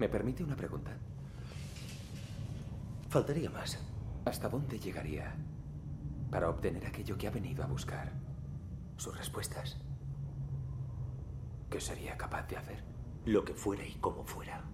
¿Me permite una pregunta? Faltaría más. ¿Hasta dónde llegaría para obtener aquello que ha venido a buscar? Sus respuestas. ¿Qué sería capaz de hacer? Lo que fuera y como fuera.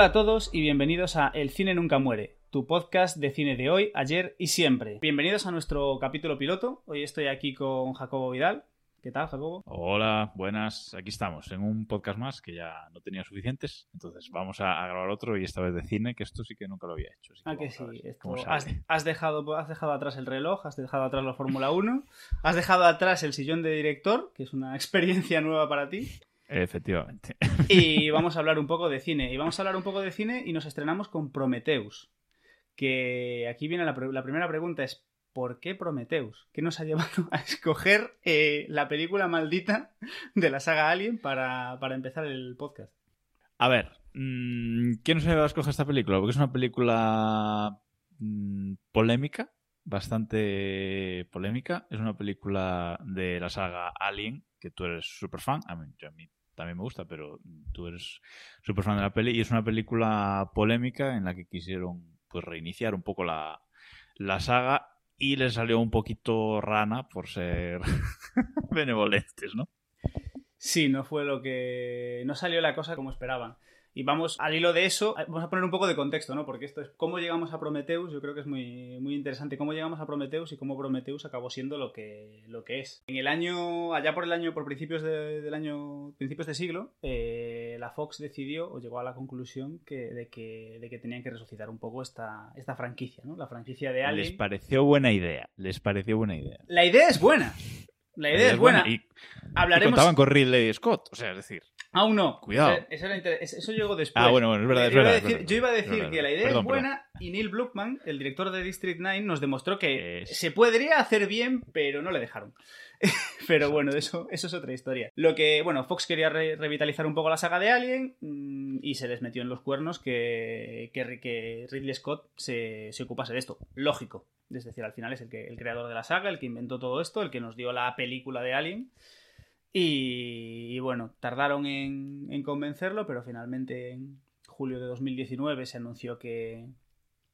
Hola a todos y bienvenidos a El cine nunca muere, tu podcast de cine de hoy, ayer y siempre. Bienvenidos a nuestro capítulo piloto. Hoy estoy aquí con Jacobo Vidal. ¿Qué tal, Jacobo? Hola, buenas. Aquí estamos en un podcast más que ya no tenía suficientes. Entonces vamos a, grabar otro y esta vez de cine, que esto sí que nunca lo había hecho. así Ah, que sí. esto- has dejado, has dejado atrás el reloj, has dejado atrás la Fórmula 1, has dejado atrás el sillón de director, que es una experiencia nueva para ti. Efectivamente. Y vamos a hablar un poco de cine. Y vamos a hablar un poco de cine y nos estrenamos con Prometheus. Que aquí viene la, la primera pregunta es ¿por qué Prometheus? ¿Qué nos ha llevado a escoger eh, la película maldita de la saga Alien para, para empezar el podcast? A ver, mm, ¿quién nos ha llevado a escoger esta película? Porque es una película mm, polémica, bastante polémica. Es una película de la saga Alien, que tú eres súper fan. A mí, yo- a mí también me gusta, pero tú eres súper fan de la peli. Y es una película polémica en la que quisieron pues reiniciar un poco la, la saga y les salió un poquito rana por ser benevolentes, ¿no? Sí, no fue lo que. No salió la cosa como esperaban. Y vamos, al hilo de eso, vamos a poner un poco de contexto, ¿no? Porque esto es cómo llegamos a Prometheus, yo creo que es muy, muy interesante cómo llegamos a Prometheus y cómo Prometheus acabó siendo lo que, lo que es. En el año, allá por el año, por principios de- del año, principios de siglo, eh, la Fox decidió o llegó a la conclusión que, de, que, de que tenían que resucitar un poco esta, esta franquicia, ¿no? La franquicia de Alien. Les pareció buena idea. Les pareció buena idea. La idea es buena. La idea es buena. Y, y Hablaremos. contaban con Ridley Scott. O sea, es decir, Aún no. Cuidado. Eso, eso era inter- eso- eso llegó después. Ah, bueno, bueno, es verdad, es Yo iba a verdad, es decir- verdad. yo iba a decir verdad, que la idea perdón, es buena y Neil Blomkamp, el director de District 9, nos demostró que Es- se podría hacer bien, pero no le dejaron. pero bueno, eso, eso es otra historia. Lo que, bueno, Fox quería re- revitalizar un poco la saga de Alien mm, y se les metió en los cuernos que, que, que Ridley Scott se, se ocupase de esto. Lógico. Es decir, al final es el, que, el creador de la saga, el que inventó todo esto, el que nos dio la película de Alien. Y, y bueno, tardaron en, en convencerlo, pero finalmente en julio de 2019 se anunció que...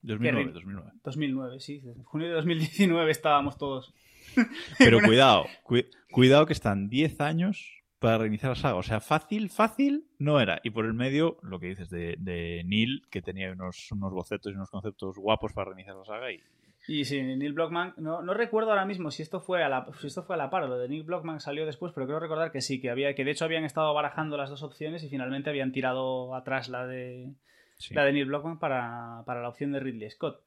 2009, Rid- 2009. 2009, sí, en junio de 2019 estábamos todos. Pero Una- cuidado, cu- cuidado que están 10 años para reiniciar la saga. O sea, fácil, fácil no era. Y por el medio, lo que dices de, de Neil, que tenía unos, unos bocetos y unos conceptos guapos para reiniciar la saga. Y Y sí, Neil Blockman, no, no recuerdo ahora mismo si esto fue a la, si esto fue a la par, lo de Neil Blockman salió después, pero creo recordar que sí, que había, que de hecho habían estado barajando las dos opciones y finalmente habían tirado atrás la de, sí. la de Neil Blockman para, para la opción de Ridley Scott.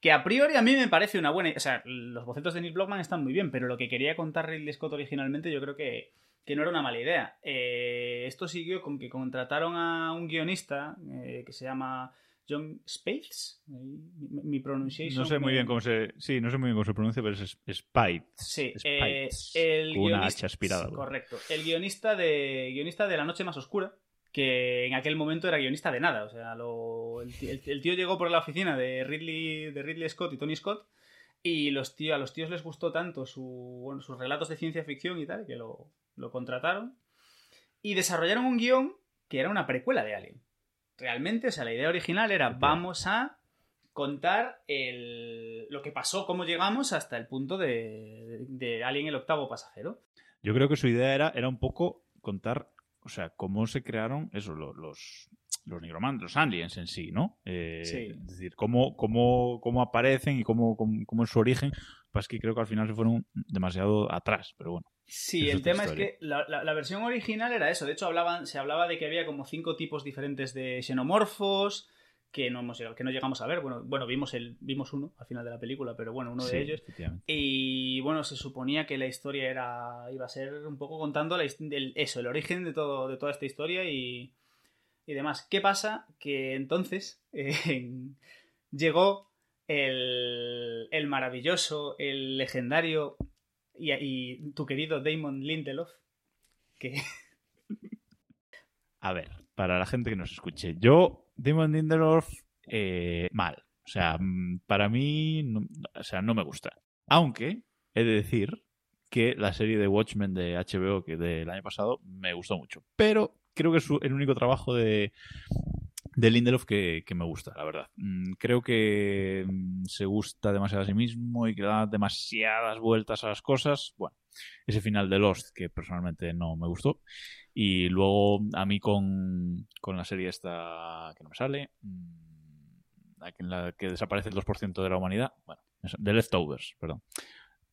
Que a priori a mí me parece una buena... O sea, los bocetos de Neil Blockman están muy bien, pero lo que quería contar Ridley Scott originalmente yo creo que, que no era una mala idea. Eh, esto siguió con que contrataron a un guionista eh, que se llama John Spates. Mi, mi pronunciation No sé muy bien cómo se. Sí, no sé muy bien cómo se pronuncia, pero es Spites. Sí, Spites, eh, el una guionista- H aspirada. correcto. El guionista de, guionista de La Noche Más Oscura, que en aquel momento era guionista de nada. O sea, lo- el, ti- el- el tío llegó por la oficina de Ridley, de Ridley Scott y Tony Scott. Y los tío, a los tíos les gustó tanto su, bueno, sus relatos de ciencia ficción y tal, que lo, lo contrataron. Y desarrollaron un guion que era una precuela de Alien. Realmente, o sea, la idea original era vamos a contar el, lo que pasó, cómo llegamos hasta el punto de, de Alien el octavo pasajero. Yo creo que su idea era, era un poco contar, o sea, cómo se crearon eso, lo- los, los nigromantes, los aliens en sí, ¿no? Eh, Sí. Es decir, cómo, cómo, cómo aparecen y cómo, cómo, cómo es su origen. Pues que creo que al final se fueron demasiado atrás, pero bueno. Sí, el tema historia. es que la, la- la versión original era eso. De hecho, hablaban, se hablaba de que había como cinco tipos diferentes de xenomorfos que no, hemos que no llegamos a ver. Bueno, bueno vimos, el, vimos uno al final de la película, pero bueno, uno Sí, de ellos. Y bueno, se suponía que la historia era iba a ser un poco contando la el- eso, el origen de, todo, de toda esta historia y, y demás. ¿Qué pasa? Que entonces eh, llegó el, el maravilloso, el legendario y, tu querido Damon Lindelof, que A ver, para la gente que nos escuche, yo, Damon Lindelof, eh, mal. O sea, mm, para mí, no, o sea, no me gusta. Aunque he de decir que la serie de Watchmen de HBO que del año pasado me gustó mucho. Pero creo que es el único trabajo de, de Lindelof que, que me gusta, la verdad. Mm, Creo que mm, se gusta demasiado a sí mismo y que da demasiadas vueltas a las cosas. Bueno, ese final de Lost que personalmente no me gustó. Y luego a mí con, con la serie esta que no me sale, mm, en la que desaparece el 2% de la humanidad, bueno, The Leftovers, perdón,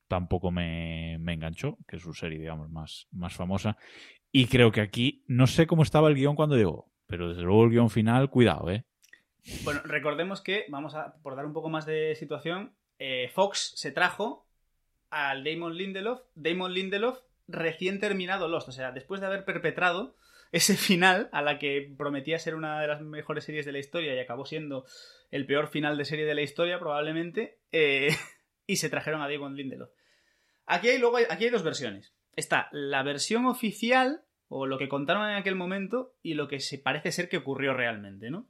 tampoco me, me enganchó, que es su serie, digamos, más, más famosa. Y creo que aquí, no sé cómo estaba el guion cuando llegó, pero desde luego el guion final, cuidado, ¿eh? Bueno, recordemos que, vamos a, por dar un poco más de situación, eh, Fox se trajo al Damon Lindelof, Damon Lindelof recién terminado Lost, o sea, después de haber perpetrado ese final a la que prometía ser una de las mejores series de la historia y acabó siendo el peor final de serie de la historia probablemente, eh, y se trajeron a Damon Lindelof. Aquí hay, luego, aquí hay dos versiones. Está la versión oficial, o lo que contaron en aquel momento, y lo que se parece ser que ocurrió realmente, ¿no?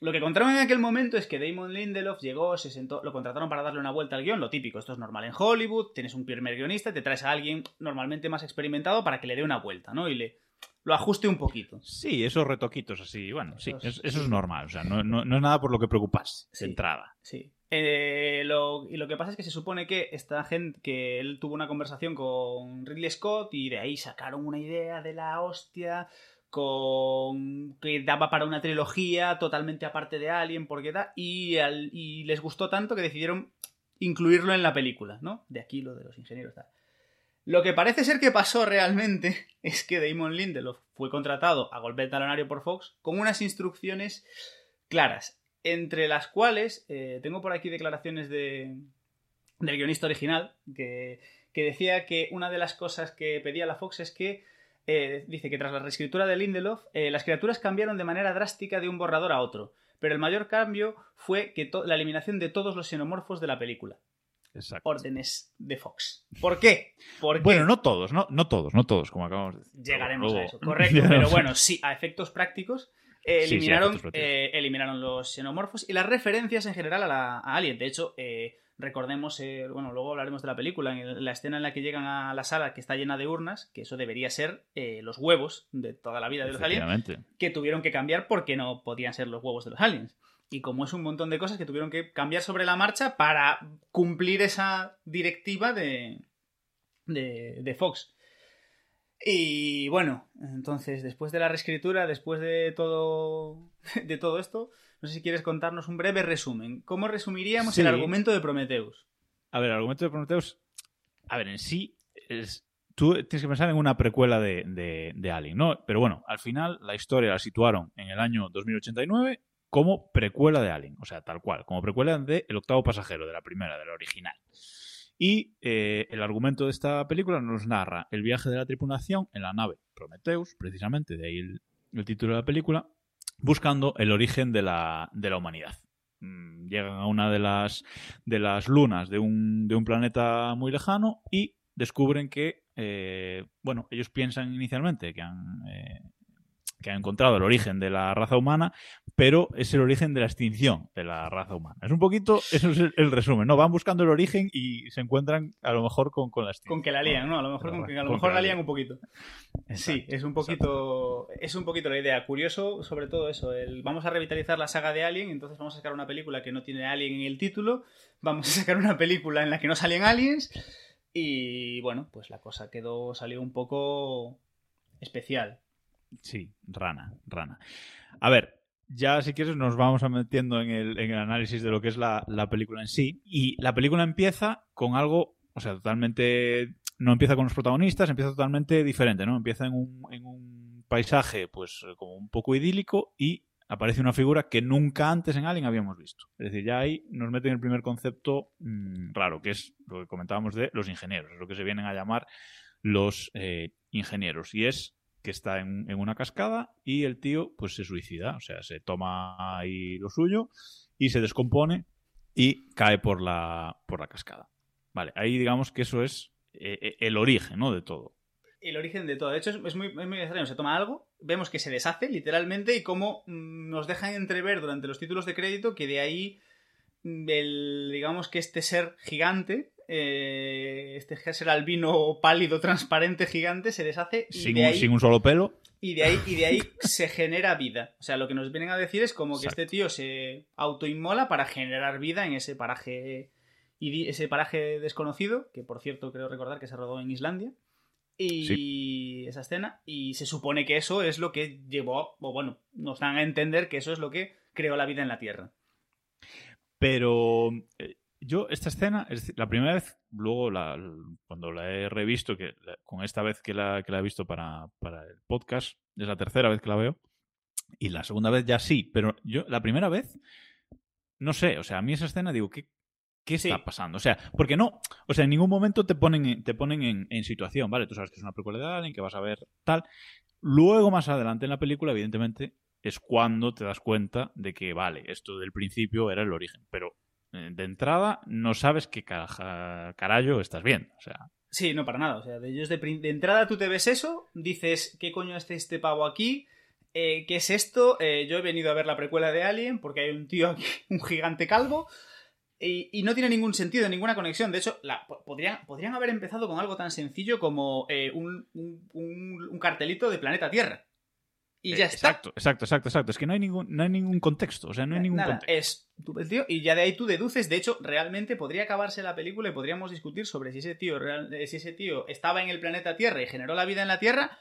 Lo que contaron en aquel momento es que Damon Lindelof llegó, se sentó, lo contrataron para darle una vuelta al guion, lo típico, esto es normal en Hollywood, tienes un primer guionista, te traes a alguien normalmente más experimentado para que le dé una vuelta, ¿no? Y le lo ajuste un poquito. Sí, esos retoquitos así, bueno, sí, eso es normal, o sea, no, no- no es nada por lo que preocuparse Sí. de entrada. Sí. Eh, y lo que pasa es que se supone que esta gente, que él tuvo una conversación con Ridley Scott y de ahí sacaron una idea de la hostia con que daba para una trilogía totalmente aparte de Alien, porque da, y, y les gustó tanto que decidieron incluirlo en la película, ¿no? De aquí lo de los ingenieros. Tal. Lo que parece ser que pasó realmente es que Damon Lindelof fue contratado a golpe talonario por Fox con unas instrucciones claras, entre las cuales eh, tengo por aquí declaraciones de, del guionista original que, que decía que una de las cosas que pedía la Fox es que eh, dice que tras la reescritura de Lindelof eh, las criaturas cambiaron de manera drástica de un borrador a otro, pero el mayor cambio fue que la eliminación de todos los xenomorfos de la película. Exacto. Órdenes de Fox. ¿Por qué? Bueno, no todos, no, no todos, no todos, como acabamos de decir. Llegaremos Luego- a eso, correcto. Pero bueno, sí, a efectos prácticos. Eh, Sí, sí, a eliminaron, eh, eliminaron los xenomorfos y las referencias en general a, la, a Alien. De hecho, eh, recordemos, eh, bueno, luego hablaremos de la película, en la escena en la que llegan a la sala que está llena de urnas, que eso debería ser los huevos de toda la vida de los aliens, que tuvieron que cambiar porque no podían ser los huevos de los aliens. Y como es un montón de cosas que tuvieron que cambiar sobre la marcha para cumplir esa directiva de, de, de Fox. Y bueno, entonces después de la reescritura, después de todo, de todo esto, no sé si quieres contarnos un breve resumen. ¿Cómo resumiríamos el argumento de Prometheus? A ver, el argumento de Prometheus. A ver, en sí. Es, tú tienes que pensar en una precuela de, de, de Alien, ¿no? Pero bueno, al final la historia la situaron en el año 2089 como precuela de Alien. O sea, tal cual. Como precuela de El octavo pasajero, de la primera, de la original. Y eh, el argumento de esta película nos narra el viaje de la tripulación en la nave Prometheus, precisamente, de ahí el, título de la película, buscando el origen de la, de la humanidad. Mm, Llegan a una de las, de las lunas de un, de un planeta muy lejano y descubren que, eh, bueno, ellos piensan inicialmente que han, eh, que han encontrado el origen de la raza humana, pero es el origen de la extinción de la raza humana. Es un poquito, eso es el, el resumen, ¿no? Van buscando el origen y se encuentran a lo mejor con, con la extinción. Con que la lían, ¿no? A lo mejor, Con que, a lo, mejor la lían un poquito. Sí, es un poquito es un poquito la idea. Curioso, sobre todo eso. El, vamos a revitalizar la saga de Alien, entonces vamos a sacar una película que no tiene Alien en el título. Vamos a sacar una película en la que no salen aliens. Y bueno, pues la cosa quedó, salió un poco especial. Sí, rana, rana. A ver, ya si quieres nos vamos metiendo en el, análisis de lo que es la, la película en sí. Y la película empieza con algo, o sea, totalmente no empieza con los protagonistas, empieza totalmente diferente, ¿no? Empieza en un, paisaje, pues, como un poco idílico y aparece una figura que nunca antes en Alien habíamos visto. Es decir, ya ahí nos meten el primer concepto mmm, raro, que es lo que comentábamos de los ingenieros, es lo que se vienen a llamar los eh, ingenieros. Y es que está en, una cascada y el tío pues se suicida, o sea, se toma ahí lo suyo y se descompone y cae por la, por la cascada. Vale, ahí digamos que eso es eh, el origen, ¿no? De todo. El origen de todo. De hecho, es, muy, es muy extraño. Se toma algo, vemos que se deshace literalmente y cómo mmm, nos dejan entrever durante los títulos de crédito que de ahí, el, digamos que este ser gigante, eh, este ser albino pálido, transparente, gigante, se deshace. Y sin, de un, ahí, sin un solo pelo. Y de ahí, y de ahí se genera vida. O sea, lo que nos vienen a decir es como que Exacto. este tío se autoinmola para generar vida en ese paraje y ese paraje desconocido, que por cierto creo recordar que se rodó en Islandia. Y sí. esa escena, y se supone que eso es lo que llevó, o bueno, nos dan a entender que eso es lo que creó la vida en la Tierra. Pero eh, yo, esta escena, es decir, la primera vez, luego la, cuando la he revisto, que la, con esta vez que la, que la he visto para, para, el podcast, es la tercera vez que la veo, y la segunda vez ya sí, pero yo, la primera vez, no sé, o sea, a mí esa escena digo, ¿qué, ¿Qué está sí. pasando? O sea, porque no, o sea, en ningún momento te ponen, te ponen en, en, situación, ¿vale? Tú sabes que es una película de Alien, que vas a ver tal. Luego, más adelante en la película, evidentemente, es cuando te das cuenta de que, vale, esto del principio era el origen. Pero de entrada no sabes qué carajo estás viendo. O sea. Sí, no, para nada. O sea, de ellos de, de entrada tú te ves eso, dices, ¿qué coño hace este pavo aquí? Eh, ¿Qué es esto? Eh, yo he venido a ver la precuela de Alien porque hay un tío aquí, un gigante calvo. Y, y, no tiene ningún sentido, ninguna conexión. De hecho, la, podrían, podrían, haber empezado con algo tan sencillo como eh, un, un, cartelito de planeta Tierra. Y ya eh, está. Exacto, exacto, exacto, exacto. Es que no hay ningún, no hay ningún contexto. O sea, no hay ningún Nada, contexto. Es tú, tío, y ya de ahí tú deduces. De hecho, realmente podría acabarse la película y podríamos discutir sobre si ese tío, real, si ese tío estaba en el planeta Tierra y generó la vida en la Tierra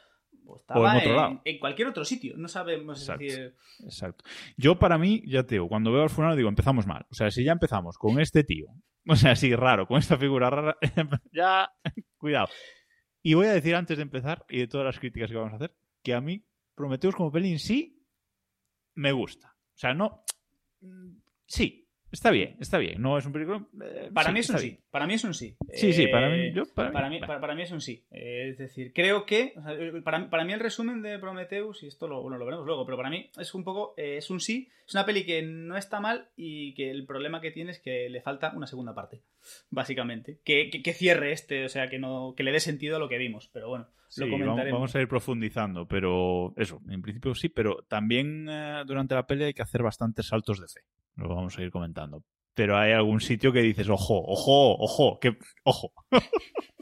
o estaba en, en, en, cualquier otro sitio. No sabemos. Exacto, decir... exacto. Yo, para mí, ya te digo, cuando veo al funeral digo, empezamos mal. O sea, si ya empezamos con este tío, o sea, así raro, con esta figura rara, ya, cuidado. Y voy a decir antes de empezar, y de todas las críticas que vamos a hacer, que a mí Prometheus como peli en sí me gusta. O sea, no. Sí, está bien, está bien. No es un película. Eh, para sí, mí es un sí. Bien. Para mí es un sí. Sí, sí, para mí. Yo, para, para, mí, para, para, mí es un sí. Eh, es decir, creo que. O sea, para, para, mí el resumen de Prometheus, y esto lo, bueno, lo veremos luego, pero para mí es un poco. Eh, es un sí. Es una peli que no está mal y que el problema que tiene es que le falta una segunda parte. Básicamente. Que, que, que cierre este, o sea, que, no, que le dé sentido a lo que vimos. Pero bueno. Sí, vamos a ir profundizando, pero eso, en principio sí, pero también eh, durante la pelea hay que hacer bastantes saltos de fe. Lo vamos a ir comentando. Pero hay algún sitio que dices, ojo, ojo, ojo, que, ojo.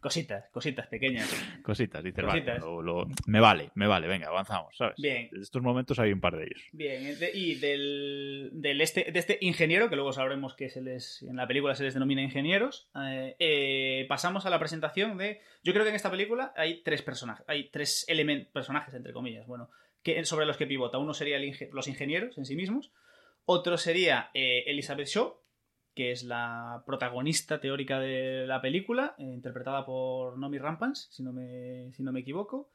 Cositas, cositas pequeñas. Cositas, dices, cositas. Vale, lo, lo, me vale, me vale, venga, avanzamos, ¿sabes? Bien. En estos momentos hay un par de ellos. Bien, y del, del este, de este ingeniero, que luego sabremos que se les, en la película se les denomina ingenieros, eh, eh, pasamos a la presentación de... Yo creo que en esta película hay tres personajes, hay tres elementos, personajes, entre comillas, bueno, que, sobre los que pivota. Uno sería el, los ingenieros en sí mismos, otro sería eh, Elizabeth Shaw, que es la protagonista teórica de la película, eh, interpretada por Nomi Rampans, si no me, si no me equivoco.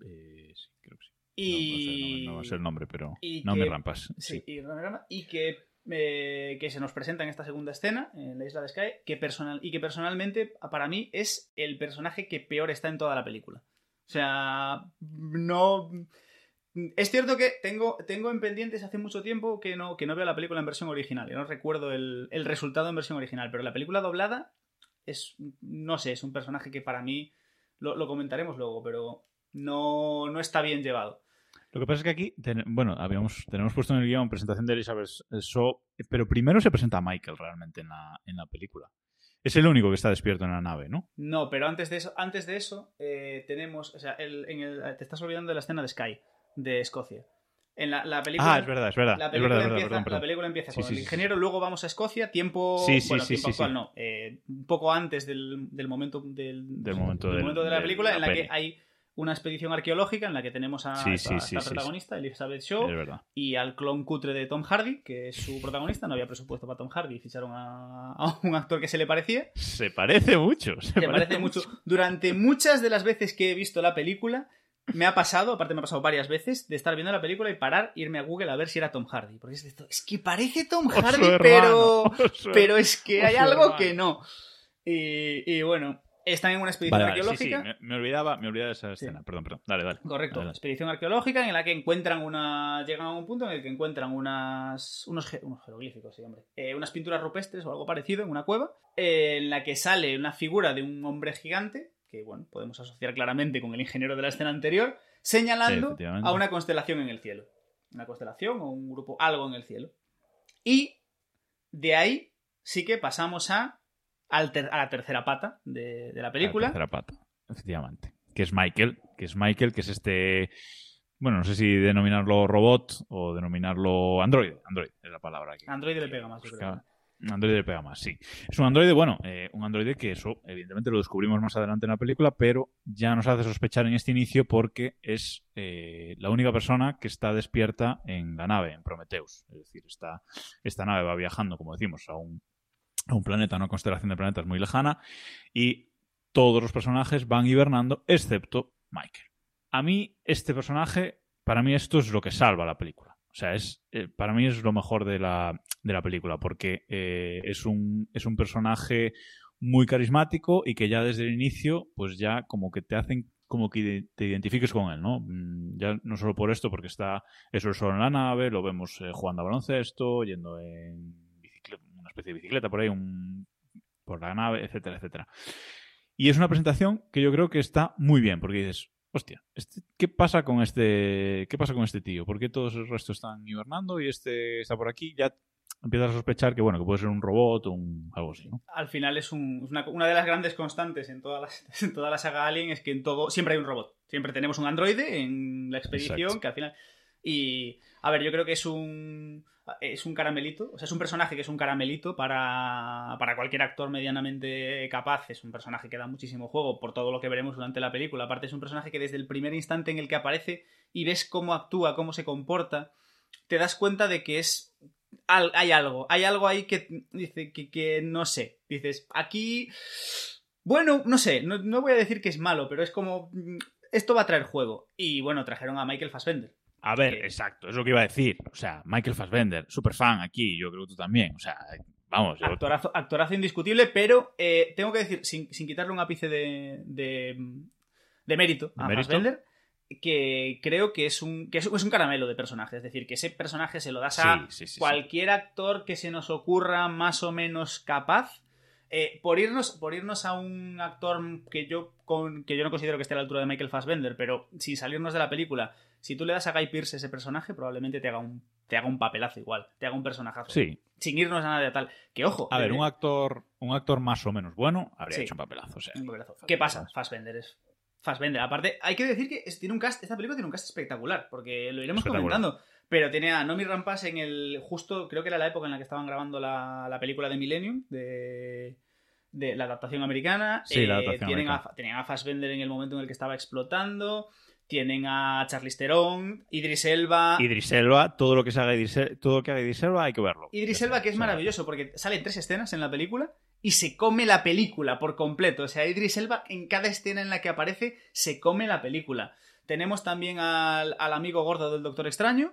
Eh, sí, creo que sí. Y... No, no, va a ser el nombre, pero Nomi que... Rampas. Sí, sí. Y, y que, eh, que se nos presenta en esta segunda escena, en la isla de Sky, que personal, y que personalmente, para mí, es el personaje que peor está en toda la película. O sea, no... Es cierto que tengo, tengo en pendientes hace mucho tiempo que no, que no veo la película en versión original. Yo no recuerdo el, el, resultado en versión original, pero la película doblada es, no sé, es un personaje que para mí, lo, lo comentaremos luego, pero no, no, está bien llevado. Lo que pasa es que aquí, ten, bueno, habíamos, tenemos puesto en el guion presentación de Elizabeth Shaw, pero primero se presenta a Michael realmente en la, en la película. Es el único que está despierto en la nave, ¿no? No, pero antes de eso, antes de eso eh, tenemos, o sea, el, en el, te estás olvidando de la escena de Sky de Escocia. En la, la, película. Ah, es verdad, es verdad. La película, verdad, empieza, perdón, perdón. La película empieza sí, con sí, el ingeniero, sí. luego vamos a Escocia, tiempo. Sí, sí, bueno, sí, tiempo actual no. Eh, un poco antes del, del momento del, del momento, del momento de la película, en la, que hay una expedición arqueológica en la que tenemos a esta, sí, protagonista, Elizabeth Shaw, y al clon cutre de Tom Hardy, que es su protagonista. No había presupuesto para Tom Hardy ficharon a, a un actor que se le parecía. Se parece mucho. Se parece mucho. Durante muchas de las veces que he visto la película, me ha pasado, aparte me ha pasado varias veces, de estar viendo la película y parar, irme a Google a ver si era Tom Hardy. Porque es, esto, es que parece Tom Hardy, hermano, pero, pero es que hay algo hermano. que no. Y, y bueno, están en una expedición Vale, vale, sí, sí, arqueológica. me, me olvidaba, me olvidaba de esa Sí. escena. Perdón, perdón. Dale, dale. Correcto, Dale, dale. expedición arqueológica en la que encuentran una. Llegan a un punto en el que encuentran unas. unos, unos jeroglíficos, sí, hombre. Eh, unas pinturas rupestres o algo parecido en una cueva, eh, en la que sale una figura de un hombre gigante, que bueno, podemos asociar claramente con el ingeniero de la escena anterior, señalando a una constelación en el cielo. Una constelación o un grupo, algo en el cielo. Y de ahí sí que pasamos a, al ter- a la tercera pata de, de la película. La tercera pata, efectivamente. Que es Michael, que es Michael, que es este. Bueno, no sé si denominarlo robot o denominarlo androide. Android es la palabra. Que, Android le pega más, yo creo. buscaba. Android le pega más, sí. Es un androide, bueno, eh, un androide que eso, evidentemente, lo descubrimos más adelante en la película, pero ya nos hace sospechar en este inicio porque es eh, la única persona que está despierta en la nave, en Prometheus. Es decir, esta, esta nave va viajando, como decimos, a un, a un planeta, a una constelación de planetas muy lejana, y todos los personajes van hibernando, excepto Michael. A mí, este personaje, para mí esto es lo que salva la película. O sea, es, eh, para mí es lo mejor de la, de la película, porque eh, es, un, es un personaje muy carismático y que ya desde el inicio, pues ya como que te hacen como que te identifiques con él, ¿no? Mm, Ya no solo por esto, porque está eso solo en la nave, lo vemos eh, jugando a baloncesto, yendo en una especie de bicicleta por ahí, un, por la nave, etcétera, etcétera. Y es una presentación que yo creo que está muy bien, porque dices, hostia, este- ¿qué pasa con este qué pasa con este tío? ¿Por qué todos el resto están hibernando y este está por aquí? Ya empiezas a sospechar que bueno, que puede ser un robot o un algo así, ¿no? al final es un- una, una de las grandes constantes en toda, la, en toda la saga Alien es que en todo siempre hay un robot. Siempre tenemos un androide en la expedición Exacto. que al final... Y, a ver, yo creo que es un... Es un caramelito, o sea, es un personaje que es un caramelito para, para cualquier actor medianamente capaz. Es un personaje que da muchísimo juego por todo lo que veremos durante la película. Aparte, es un personaje que desde el primer instante en el que aparece y ves cómo actúa, cómo se comporta, te das cuenta de que es hay algo, hay algo ahí que dice que, que no sé. Dices, aquí. Bueno, no sé, no, no voy a decir que es malo, pero es como. mm, Esto va a traer juego. Y bueno, trajeron a Michael Fassbender. A ver, Que- exacto, es lo que iba a decir. O sea, Michael Fassbender, super fan aquí, yo creo que tú también. O sea, vamos, yo- Actorazo, actorazo indiscutible, pero eh, tengo que decir, sin, sin quitarle un ápice de, de, de mérito ¿De a mérito? Fassbender, que creo que es un, que es, un caramelo de personaje. Es decir, que ese personaje se lo das a Sí, sí, sí, sí. cualquier actor que se nos ocurra más o menos capaz. Eh, por, irnos, por irnos a un actor que yo, con, que yo no considero que esté a la altura de Michael Fassbender, pero sin salirnos de la película, si tú le das a Guy Pearce ese personaje, probablemente te haga un, te haga un papelazo igual, te haga un personajazo. Sí. Sin irnos a nada de tal. Que ojo. A ver, eh, un actor, un actor más o menos bueno habría Sí. hecho un papelazo. O sea, un papelazo. ¿Qué pasa? Fassbender es. Fassbender. Aparte, hay que decir que tiene un cast, esta película tiene un cast espectacular, porque lo iremos comentando. Pero tiene a Nomi Rampas en el. Justo, creo que era la época en la que estaban grabando la, la película de Millennium, de, de la adaptación americana. Sí, la adaptación tienen, a, americana. tienen a Fassbender en el momento en el que estaba explotando. Tienen a Charlize Theron, Idris Elba. Idris Elba, todo lo que se haga Idris, El- todo lo que haga Idris Elba hay que verlo. Idris Elba, que es maravilloso, porque salen tres escenas en la película y se come la película por completo. O sea, Idris Elba, en cada escena en la que aparece, se come la película. Tenemos también al, al amigo gordo del Doctor Extraño,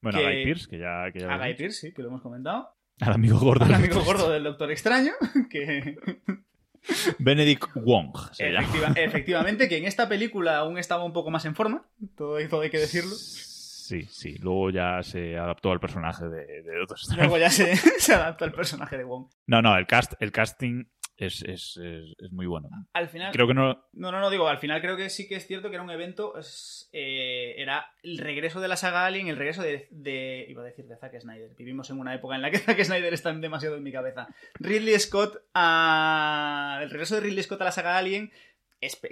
Bueno, que- a Guy Pearce, que ya, que ya a Guy. Pearce, sí, que lo hemos comentado. Al amigo gordo. Al amigo gordo del Doctor Extraño, que Benedict Wong. efectiva- efectivamente, que en esta película aún estaba un poco más en forma, todo, todo hay que decirlo. Sí, sí. Luego ya se adaptó al personaje de, Strange. Luego ya se, se adapta el personaje de Wong. No, no, el, cast, el casting es, es, es, es muy bueno. Al final, Creo que no. No, no, no, digo, al final creo que sí que es cierto que era un evento, eh, era el regreso de la saga Alien, el regreso de, de- iba a decir de Zack Snyder, vivimos en una época en la que Zack Snyder está demasiado en mi cabeza. Ridley Scott, a, el regreso de Ridley Scott a la saga Alien,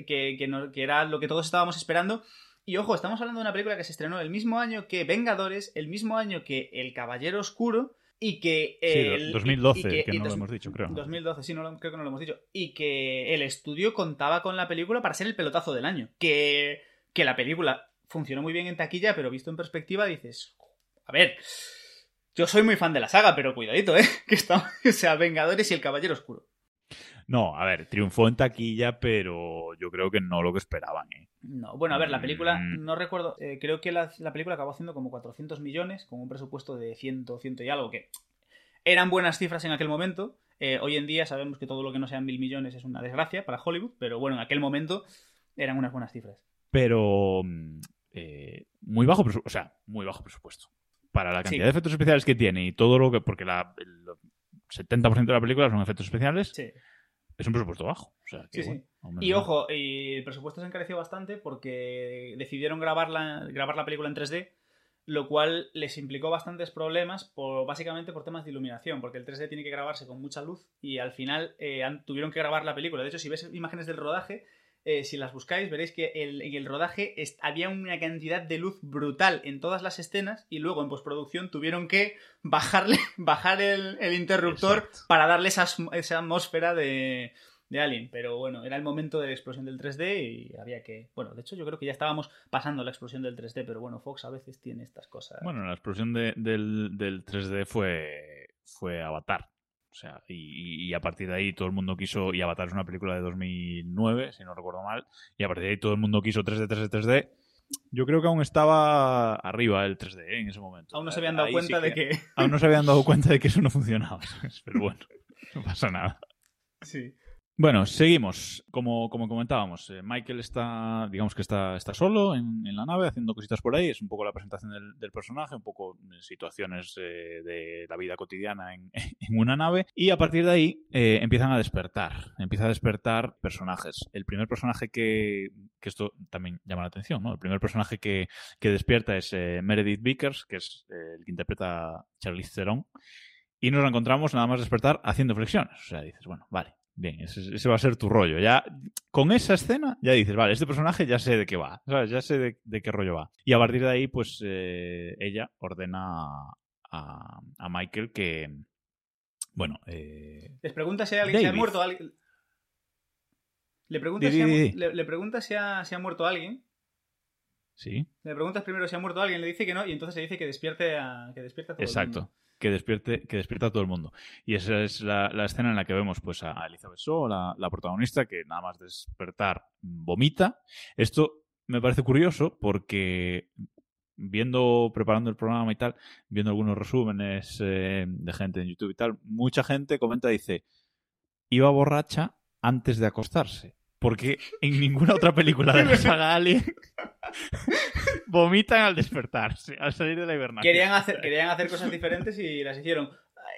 que, que, no- que era lo que todos estábamos esperando. Y ojo, estamos hablando de una película que se estrenó el mismo año que Vengadores, el mismo año que El Caballero Oscuro, y que... Sí, el- 2012, y- y que, y no lo hemos dicho, creo. 2012, sí, no lo- creo que no lo hemos dicho. Y que el estudio contaba con la película para ser el pelotazo del año. Que que la película funcionó muy bien en taquilla, pero visto en perspectiva dices, a ver, yo soy muy fan de la saga, pero cuidadito, ¿eh? Que está, o sea, Vengadores y el Caballero Oscuro. No, a ver, triunfó en taquilla, pero yo creo que no lo que esperaban, ¿eh? No, bueno, a ver, la película, Mm. no recuerdo, eh, creo que la, la película acabó haciendo como 400 millones, con un presupuesto de 100, 100 y algo, que eran buenas cifras en aquel momento. Eh, hoy en día sabemos que todo lo que no sean mil millones es una desgracia para Hollywood, pero bueno, en aquel momento eran unas buenas cifras. Pero mm, eh, muy bajo presupuesto, o sea, muy bajo presupuesto. Para la cantidad Sí. de efectos especiales que tiene y todo lo que. Porque la, el 70% de la película son efectos especiales, Sí. Es un presupuesto bajo. O sea, que, Sí, bueno, Y ojo, y el presupuesto se encareció bastante porque decidieron grabar la, grabar la película en 3D, lo cual les implicó bastantes problemas, por, básicamente por temas de iluminación, porque el 3D tiene que grabarse con mucha luz y al final eh, tuvieron que grabar la película. De hecho, si ves imágenes del rodaje, eh, si las buscáis, veréis que el- en el rodaje había una cantidad de luz brutal en todas las escenas y luego en postproducción tuvieron que bajarle, bajar el, el interruptor Exacto. para darle esa, esa atmósfera de, de Alien. Pero bueno, era el momento de la explosión del 3D y había que. Bueno, de hecho, yo creo que ya estábamos pasando la explosión del 3D, pero bueno, Fox a veces tiene estas cosas. Bueno, la explosión de- del, del 3D fue, fue Avatar. O sea, y, y a partir de ahí todo el mundo quiso. Y Avatar es una película de 2009, si no recuerdo mal. Y a partir de ahí todo el mundo quiso 3D, 3D, 3D. Yo creo que aún estaba arriba el 3D ¿eh? en ese momento. Aún no se habían dado Ahí cuenta sí de que. Aún no se habían dado cuenta de que eso no funcionaba. Pero bueno, no pasa nada. sí. Bueno, seguimos. Como, como comentábamos, eh, Michael está, digamos que está, está solo en, en la nave haciendo cositas por ahí. Es un poco la presentación del, del personaje, un poco eh, situaciones eh, de la vida cotidiana en, en una nave. Y a partir de ahí empiezan a despertar. Empieza a despertar personajes. El primer personaje que, que esto también llama la atención, ¿no? El primer personaje que, que despierta es Meredith Vickers, que es el que interpreta Charlize Theron. Y nos la encontramos nada más despertar haciendo flexiones. O sea, dices, bueno, vale, bien, ese, ese va a ser tu rollo. Ya con esa escena ya dices, vale, este personaje ya sé de qué va, ¿sabes? Ya sé de, de qué rollo va. Y a partir de ahí, pues eh, ella ordena a, a- Michael que, bueno, eh, Les pregunta si hay alguien. Si ha muerto alguien. Le pregunta, Di, di, le, le pregunta si ha, si ha muerto alguien. Sí, Le preguntas primero si ha muerto alguien, le dice que no, y entonces le dice que despierte a, que despierte a todo el exacto. mundo. Que despierte, que despierta a todo el mundo. Y esa es la, la escena en la que vemos pues, a Elizabeth Shaw, la, la protagonista, que nada más despertar vomita. Esto me parece curioso porque viendo, preparando el programa y tal, viendo algunos resúmenes eh, de gente en YouTube y tal, mucha gente comenta, dice, iba borracha antes de acostarse. Porque en ninguna otra película de la saga Alien vomitan al despertarse, al salir de la hibernación. Querían hacer, querían hacer cosas diferentes y las hicieron.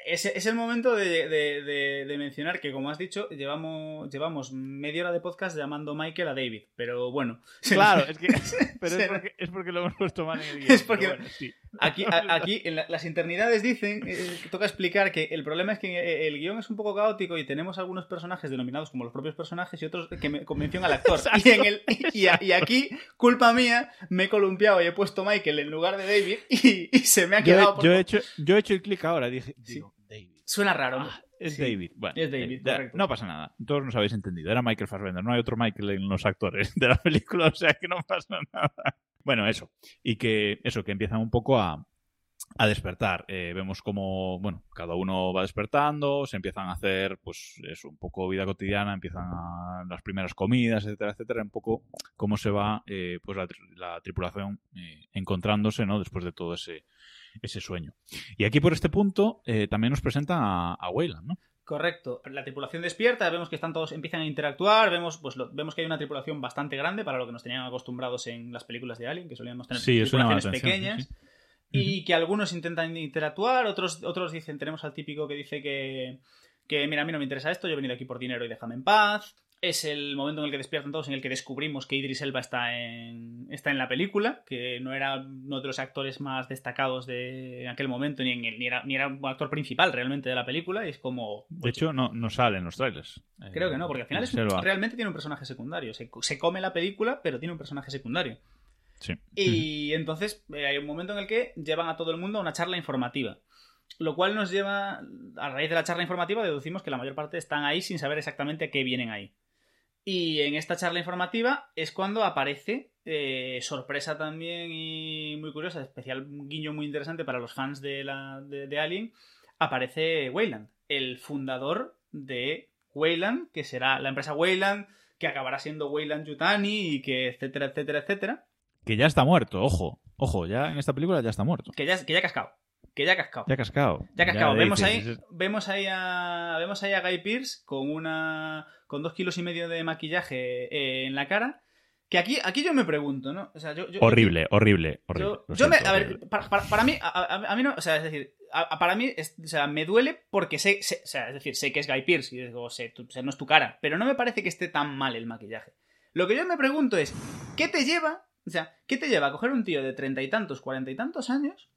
Es, es el momento de, de- de- de mencionar que, como has dicho, llevamos, llevamos media hora de podcast llamando Michael a David. Pero bueno. Claro, es que pero es porque, es porque lo hemos puesto mal en el guion. Es porque- pero bueno, sí. Aquí, a- aquí en la- las internidades dicen, eh, toca explicar que el problema es que eh, el guion es un poco caótico y tenemos algunos personajes denominados como los propios personajes y otros que me convención al actor. Exacto, y, en el, y, a- y aquí, culpa mía, me he columpiado y he puesto Michael en lugar de David y, y se me ha Yo, quedado. por- yo he hecho, yo he hecho el clic ahora, dije, Sí. digo, David. Suena raro. Ah, es Sí. David. Bueno, Es David. No pasa nada. Todos nos habéis entendido. Era Michael Fassbender. No hay otro Michael en los actores de la película, o sea que no pasa nada. Bueno, eso. Y que eso, que empiezan un poco a, a despertar. Eh, vemos como, bueno, cada uno va despertando, se empiezan a hacer, pues, eso, un poco vida cotidiana, empiezan a- las primeras comidas, etcétera, etcétera, un poco cómo se va, eh, pues, la, la tripulación eh, encontrándose, ¿no? Después de todo ese, ese sueño. Y aquí, por este punto, eh, también nos presentan a, a ¿no? Correcto. La tripulación despierta, vemos que están todos, empiezan a interactuar, vemos, pues, lo- vemos que hay una tripulación bastante grande para lo que nos tenían acostumbrados en las películas de Alien, que solíamos tener Sí, tripulaciones pequeñas. sí, sí. Y que algunos intentan interactuar, otros, otros dicen, tenemos al típico que dice que, que, mira, a mí no me interesa esto, yo he venido aquí por dinero y déjame en paz. Es el momento en el que despiertan todos, en el que descubrimos que Idris Elba está en, está en la película, que no era uno de los actores más destacados de en aquel momento, ni, en el- ni, era, ni era un actor principal realmente de la película, y es como... De hecho, no, no sale en los trailers. Eh, Creo que no, porque al final es, realmente tiene un personaje secundario. Se, se come la película, pero tiene un personaje secundario. Sí. Y entonces eh, hay un momento en el que llevan a todo el mundo a una charla informativa. Lo cual nos lleva, a raíz de la charla informativa, deducimos que la mayor parte están ahí sin saber exactamente a qué vienen ahí. Y en esta charla informativa es cuando aparece, eh, sorpresa también y muy curiosa, especial guiño muy interesante para los fans de, la, de, de Alien, aparece Wayland, el fundador de Wayland, que será la empresa Wayland, que acabará siendo Wayland Yutani y que etcétera, etcétera, etcétera. Que ya está muerto, ojo. Ojo, ya en esta película ya está muerto. Que ya, que ya ha cascado. Que ya ha cascado. Ya ha cascado. Ya ha cascado. Ya vemos, dices, ahí, es- vemos, ahí a, vemos ahí a Guy Pearce con una con dos kilos y medio de maquillaje eh, en la cara. Que aquí, aquí yo me pregunto, ¿no? O sea, yo, yo- Horrible, horrible, horrible. Yo, me, ver, para, para- para mí, a, a- a mí no, o sea, es decir, a- para mí, es- o sea, me duele porque sé, sé- o sea, es decir, sé que es Guy Pearce y digo, sé, tú- o sea, no es tu cara, pero no me parece que esté tan mal el maquillaje. Lo que yo me pregunto es, ¿qué te lleva, o sea, qué te lleva a coger un tío de treinta y tantos, cuarenta y tantos años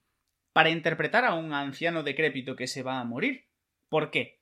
para interpretar a un anciano decrépito que se va a morir? ¿Por qué?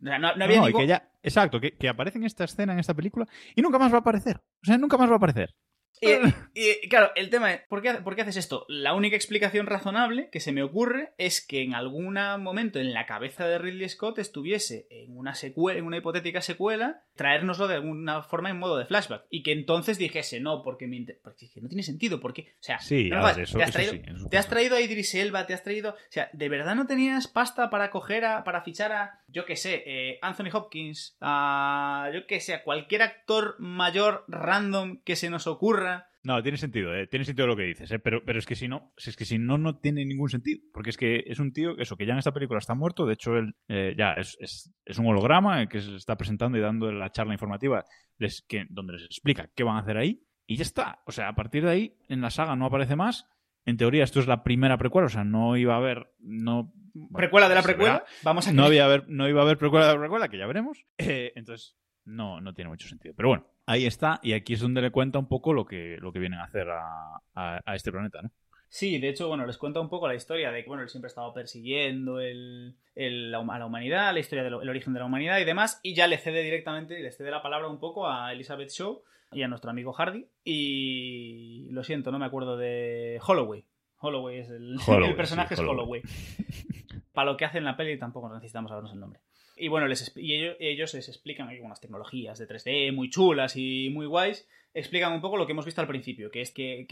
O sea, no, no había No, ningún- que ya, exacto, que, que aparece en esta escena, en esta película, y nunca más va a aparecer. O sea, nunca más va a aparecer. Y, y, claro, el tema es, ¿por qué, ¿por qué haces esto? La única explicación razonable que se me ocurre es que en algún momento en la cabeza de Ridley Scott estuviese en una secuela, en una hipotética secuela, traérnoslo de alguna forma en modo de flashback. Y que entonces dijese, no, porque, me inter- porque que no tiene sentido, porque, o sea, Sí, no ver, eso- te has traído, sí, te has traído a Idris Elba, te has traído, o sea, ¿de verdad no tenías pasta para coger a, para fichar a, yo qué sé, eh, Anthony Hopkins, a, yo qué sé, a cualquier actor mayor random que se nos ocurra? No, tiene sentido, eh, tiene sentido lo que dices, eh, pero, pero es que si no, si es que si no, no tiene ningún sentido. Porque es que es un tío, eso, que ya en esta película está muerto, de hecho él eh, ya es, es- es un holograma que se está presentando y dando la charla informativa les- que, donde les explica qué van a hacer ahí, y ya está. O sea, a partir de ahí, en la saga no aparece más. En teoría, esto es la primera precuela, o sea, no iba a haber. No, bueno, precuela de la precuela. verá. Vamos a no, había haber, no iba a haber precuela de la precuela, que ya veremos. Eh, entonces, no, no tiene mucho sentido. Pero bueno, ahí está, y aquí es donde le cuenta un poco lo que, lo que vienen a hacer a, a- a este planeta, ¿no? Sí, de hecho, bueno, les cuenta un poco la historia de que, bueno, él siempre estaba persiguiendo el, a la humanidad, la historia del origen de la humanidad y demás, y ya le cede directamente, le cede la palabra un poco a Elizabeth Shaw y a nuestro amigo Hardy, y lo siento, no me acuerdo de Holloway. Holloway es el, Holloway, el personaje sí, es Holloway. Holloway. Para lo que hace en la peli tampoco necesitamos sabernos el nombre. Y bueno, les, ellos, les explican algunas tecnologías de 3D muy chulas y muy guays. Explican un poco lo que hemos visto al principio, que es que,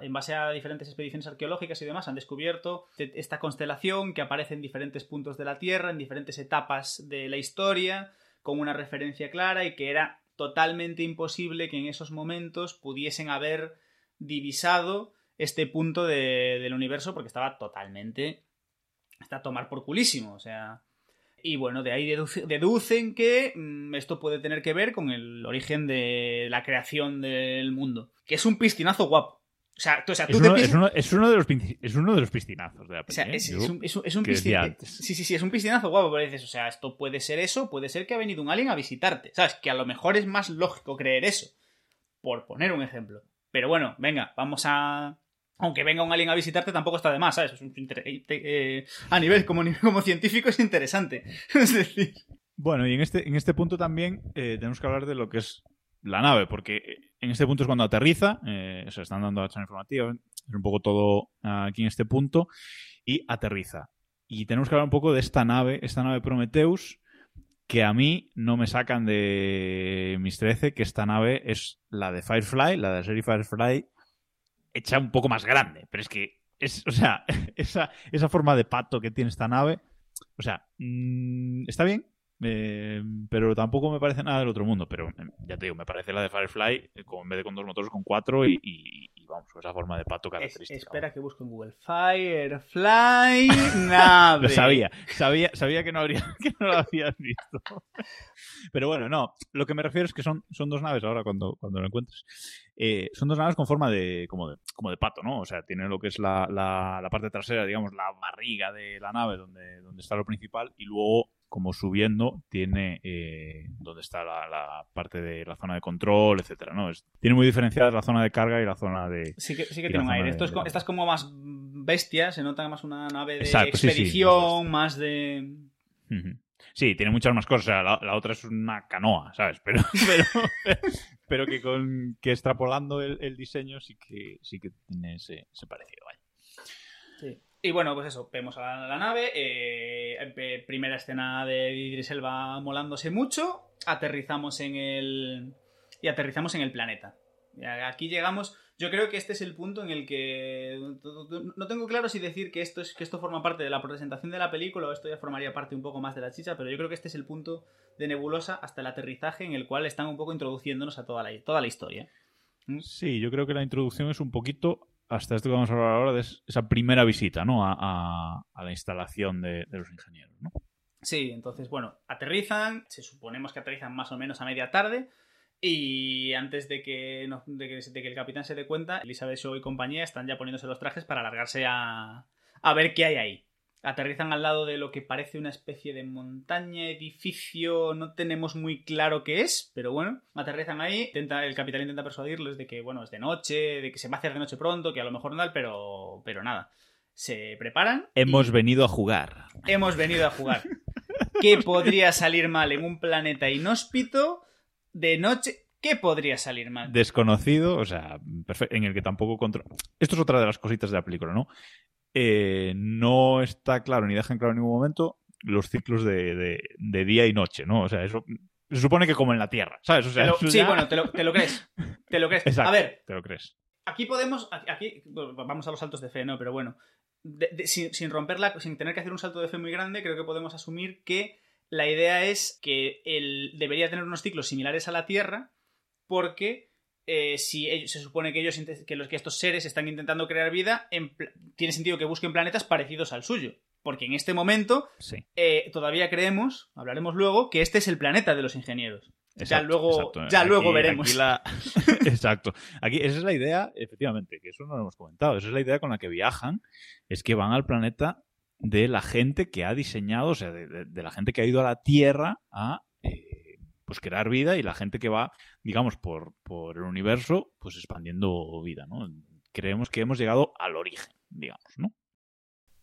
en base a diferentes expediciones arqueológicas y demás han descubierto te- esta constelación que aparece en diferentes puntos de la Tierra, en diferentes etapas de la historia, con una referencia clara y que era totalmente imposible que en esos momentos pudiesen haber divisado este punto de- del universo porque estaba totalmente está a tomar por culísimo, o sea... Y bueno, de ahí deduce- deducen que mm, esto puede tener que ver con el origen de la creación del mundo. Que es un piscinazo guapo. O sea, tú, o sea, tú Es te uno, piensas- es, uno, es uno de los, es uno de los piscinazos de la o sea, ¿eh? es, un, es un-. Sí, sí, sí, es un piscinazo guapo, pero dices, o sea, esto puede ser eso, puede ser que ha venido un alien a visitarte, ¿sabes? Que a lo mejor es más lógico creer eso, por poner un ejemplo. Pero bueno, venga, vamos a... Aunque venga un alien a visitarte tampoco está de más, ¿sabes? Es un eh, eh, a nivel como, científico es interesante. es decir... Bueno, y en este, en este punto también eh, tenemos que hablar de lo que es la nave, porque en este punto es cuando aterriza, eh, se están dando la charla informativa, es un poco todo aquí en este punto, y aterriza. Y tenemos que hablar un poco de esta nave, esta nave Prometheus, que a mí no me sacan de mis 13, que esta nave es la de Firefly, la de la serie Firefly, hecha un poco más grande, pero es que, es, o sea, esa, esa forma de pato que tiene esta nave, o sea, mm, está bien, eh, pero tampoco me parece nada del otro mundo. Pero eh, ya te digo, me parece la de Firefly, eh, en vez de con dos motores, con cuatro y vamos, con esa forma de pato Es- característica. espera que busco en Google. Firefly nave. Lo sabía, sabía, sabía que no habría, que no lo habías visto. Pero bueno, no. Lo que me refiero es que son, son dos naves ahora cuando, cuando lo encuentres. Eh, son dos naves con forma de como, de. como de pato, ¿no? O sea, tiene lo que es la, la, la parte trasera, digamos, la barriga de la nave donde, donde está lo principal, y luego, como subiendo, tiene eh, donde está la, la parte de la zona de control, etcétera, ¿no? Es- tiene muy diferenciadas la zona de carga y la zona de. Sí que, sí que tiene un aire. Esto es, co- de- esta es como más bestia, se nota más una nave de Exacto, sí, sí, expedición, más de... Sí, tiene muchas más cosas. O sea, la, la otra es una canoa, ¿sabes? Pero, pero, pero que con que extrapolando el, el diseño sí que sí que tiene ese, ese parecido. vaya. Sí. Y bueno, pues eso, vemos a la, nave, eh, primera escena de Idris Elba molándose mucho, aterrizamos en el. Y aterrizamos en el planeta. Aquí llegamos. Yo creo que este es el punto en el que. No tengo claro si decir que esto, es, que esto forma parte de la presentación de la película o esto ya formaría parte un poco más de la chicha, pero yo creo que este es el punto de Nebulosa hasta el aterrizaje en el cual están un poco introduciéndonos a toda la, toda la historia. Sí, yo creo que la introducción es un poquito hasta esto que vamos a hablar ahora de esa primera visita, ¿no? A, la instalación de, los ingenieros, ¿no? Sí, entonces, bueno, aterrizan, se suponemos que aterrizan más o menos a media tarde. Y antes de que, no- de que, de que el capitán se dé cuenta, Elizabeth Shaw y compañía están ya poniéndose los trajes para largarse a, a ver qué hay ahí. Aterrizan al lado de lo que parece una especie de montaña, edificio, no tenemos muy claro qué es, pero bueno, aterrizan ahí, intenta, el capitán intenta persuadirles de que, bueno, es de noche, de que se va a hacer de noche pronto, que a lo mejor no tal, pero, pero nada. Se preparan. y- Hemos venido a jugar. hemos venido a jugar. ¿Qué podría salir mal en un planeta inhóspito de noche? ¿Qué podría salir mal? Desconocido, o sea, en el que tampoco controla. Esto es otra de las cositas de la película, ¿no? Eh, no está claro, ni dejan claro en ningún momento los ciclos de, de- de día y noche, ¿no? O sea, eso se supone que como en la Tierra, ¿sabes? O sea, lo- sí, ya- bueno, te lo, te lo crees. Te lo crees. Exacto. A ver, ¿Te lo crees? aquí podemos. Aquí vamos a los saltos de fe, ¿no? Pero bueno. de- de- sin, sin romperla, sin tener que hacer un salto de fe muy grande, creo que podemos asumir que la idea es que él debería tener unos ciclos similares a la Tierra, porque eh, si ellos- se supone que ellos que los que estos seres están intentando crear vida, en tiene sentido que busquen planetas parecidos al suyo. Porque en este momento Sí. eh, todavía creemos, hablaremos luego, que este es el planeta de los ingenieros. ya luego, exacto. ya Aquí- luego veremos. aquí la- exacto. Aquí, esa es la idea, efectivamente, que eso no lo hemos comentado. Esa es la idea con la que viajan, es que van al planeta de la gente que ha diseñado, o sea, de, de- de la gente que ha ido a la Tierra a pues crear vida y la gente que va, digamos, por, por el universo, pues expandiendo vida, ¿no? Creemos que hemos llegado al origen, digamos, ¿no?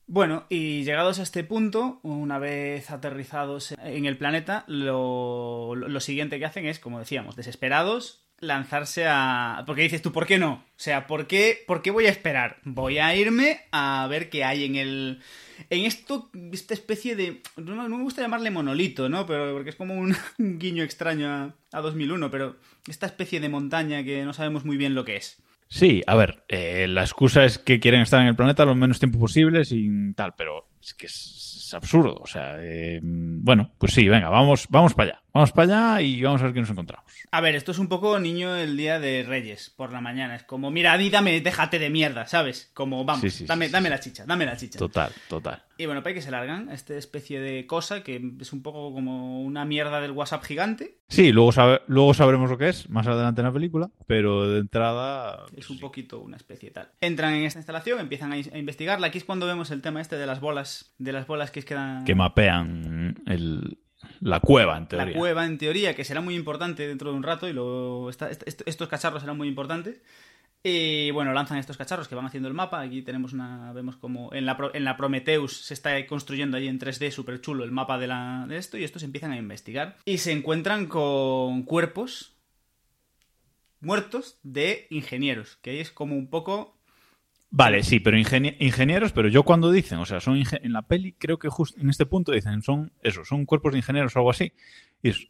Bueno, y llegados a este punto, una vez aterrizados en el planeta, lo, lo- siguiente que hacen es, como decíamos, desesperados, lanzarse a... Porque dices tú, ¿por qué no? O sea, ¿por qué, ¿por qué voy a esperar? Voy a irme a ver qué hay en el... En esto, esta especie de... No, me gusta llamarle monolito, ¿no? Pero porque es como un, guiño extraño a, a 2001, pero esta especie de montaña que no sabemos muy bien lo que es. Sí, a ver, eh, la excusa es que quieren estar en el planeta lo menos tiempo posible sin tal, pero es que es, es absurdo. O sea, eh, bueno, pues sí, venga, vamos, vamos para allá. Vamos para allá y vamos a ver qué nos encontramos. A ver, esto es un poco niño el día de Reyes, por la mañana. Es como, mira, dame, déjate de mierda, ¿sabes? Como, vamos, Sí, sí, sí, dame, sí, dame la chicha, dame la chicha. Total, total. Y bueno, para que se largan esta especie de cosa que es un poco como una mierda del WhatsApp gigante. Sí, luego, luego sabremos lo que es más adelante en la película, pero de entrada. Es un poquito una especie tal. Entran en esta instalación, empiezan a, a investigarla. Aquí es cuando vemos el tema este de las bolas, de las bolas que quedan... Que mapean el, la cueva, en la teoría. cueva, en teoría, que será muy importante dentro de un rato y luego esta- estos cacharros serán muy importantes. Y bueno, lanzan estos cacharros que van haciendo el mapa. Aquí tenemos una. Vemos como en la, en la Prometheus se está construyendo allí en 3D súper chulo el mapa de, la, de esto. Y estos empiezan a investigar. Y se encuentran con cuerpos muertos de ingenieros. Que ahí es como un poco. Vale, sí, pero ingenie- ingenieros, pero yo cuando dicen, o sea, son en la peli, creo que justo en este punto dicen, son eso, son cuerpos de ingenieros o algo así. Y es,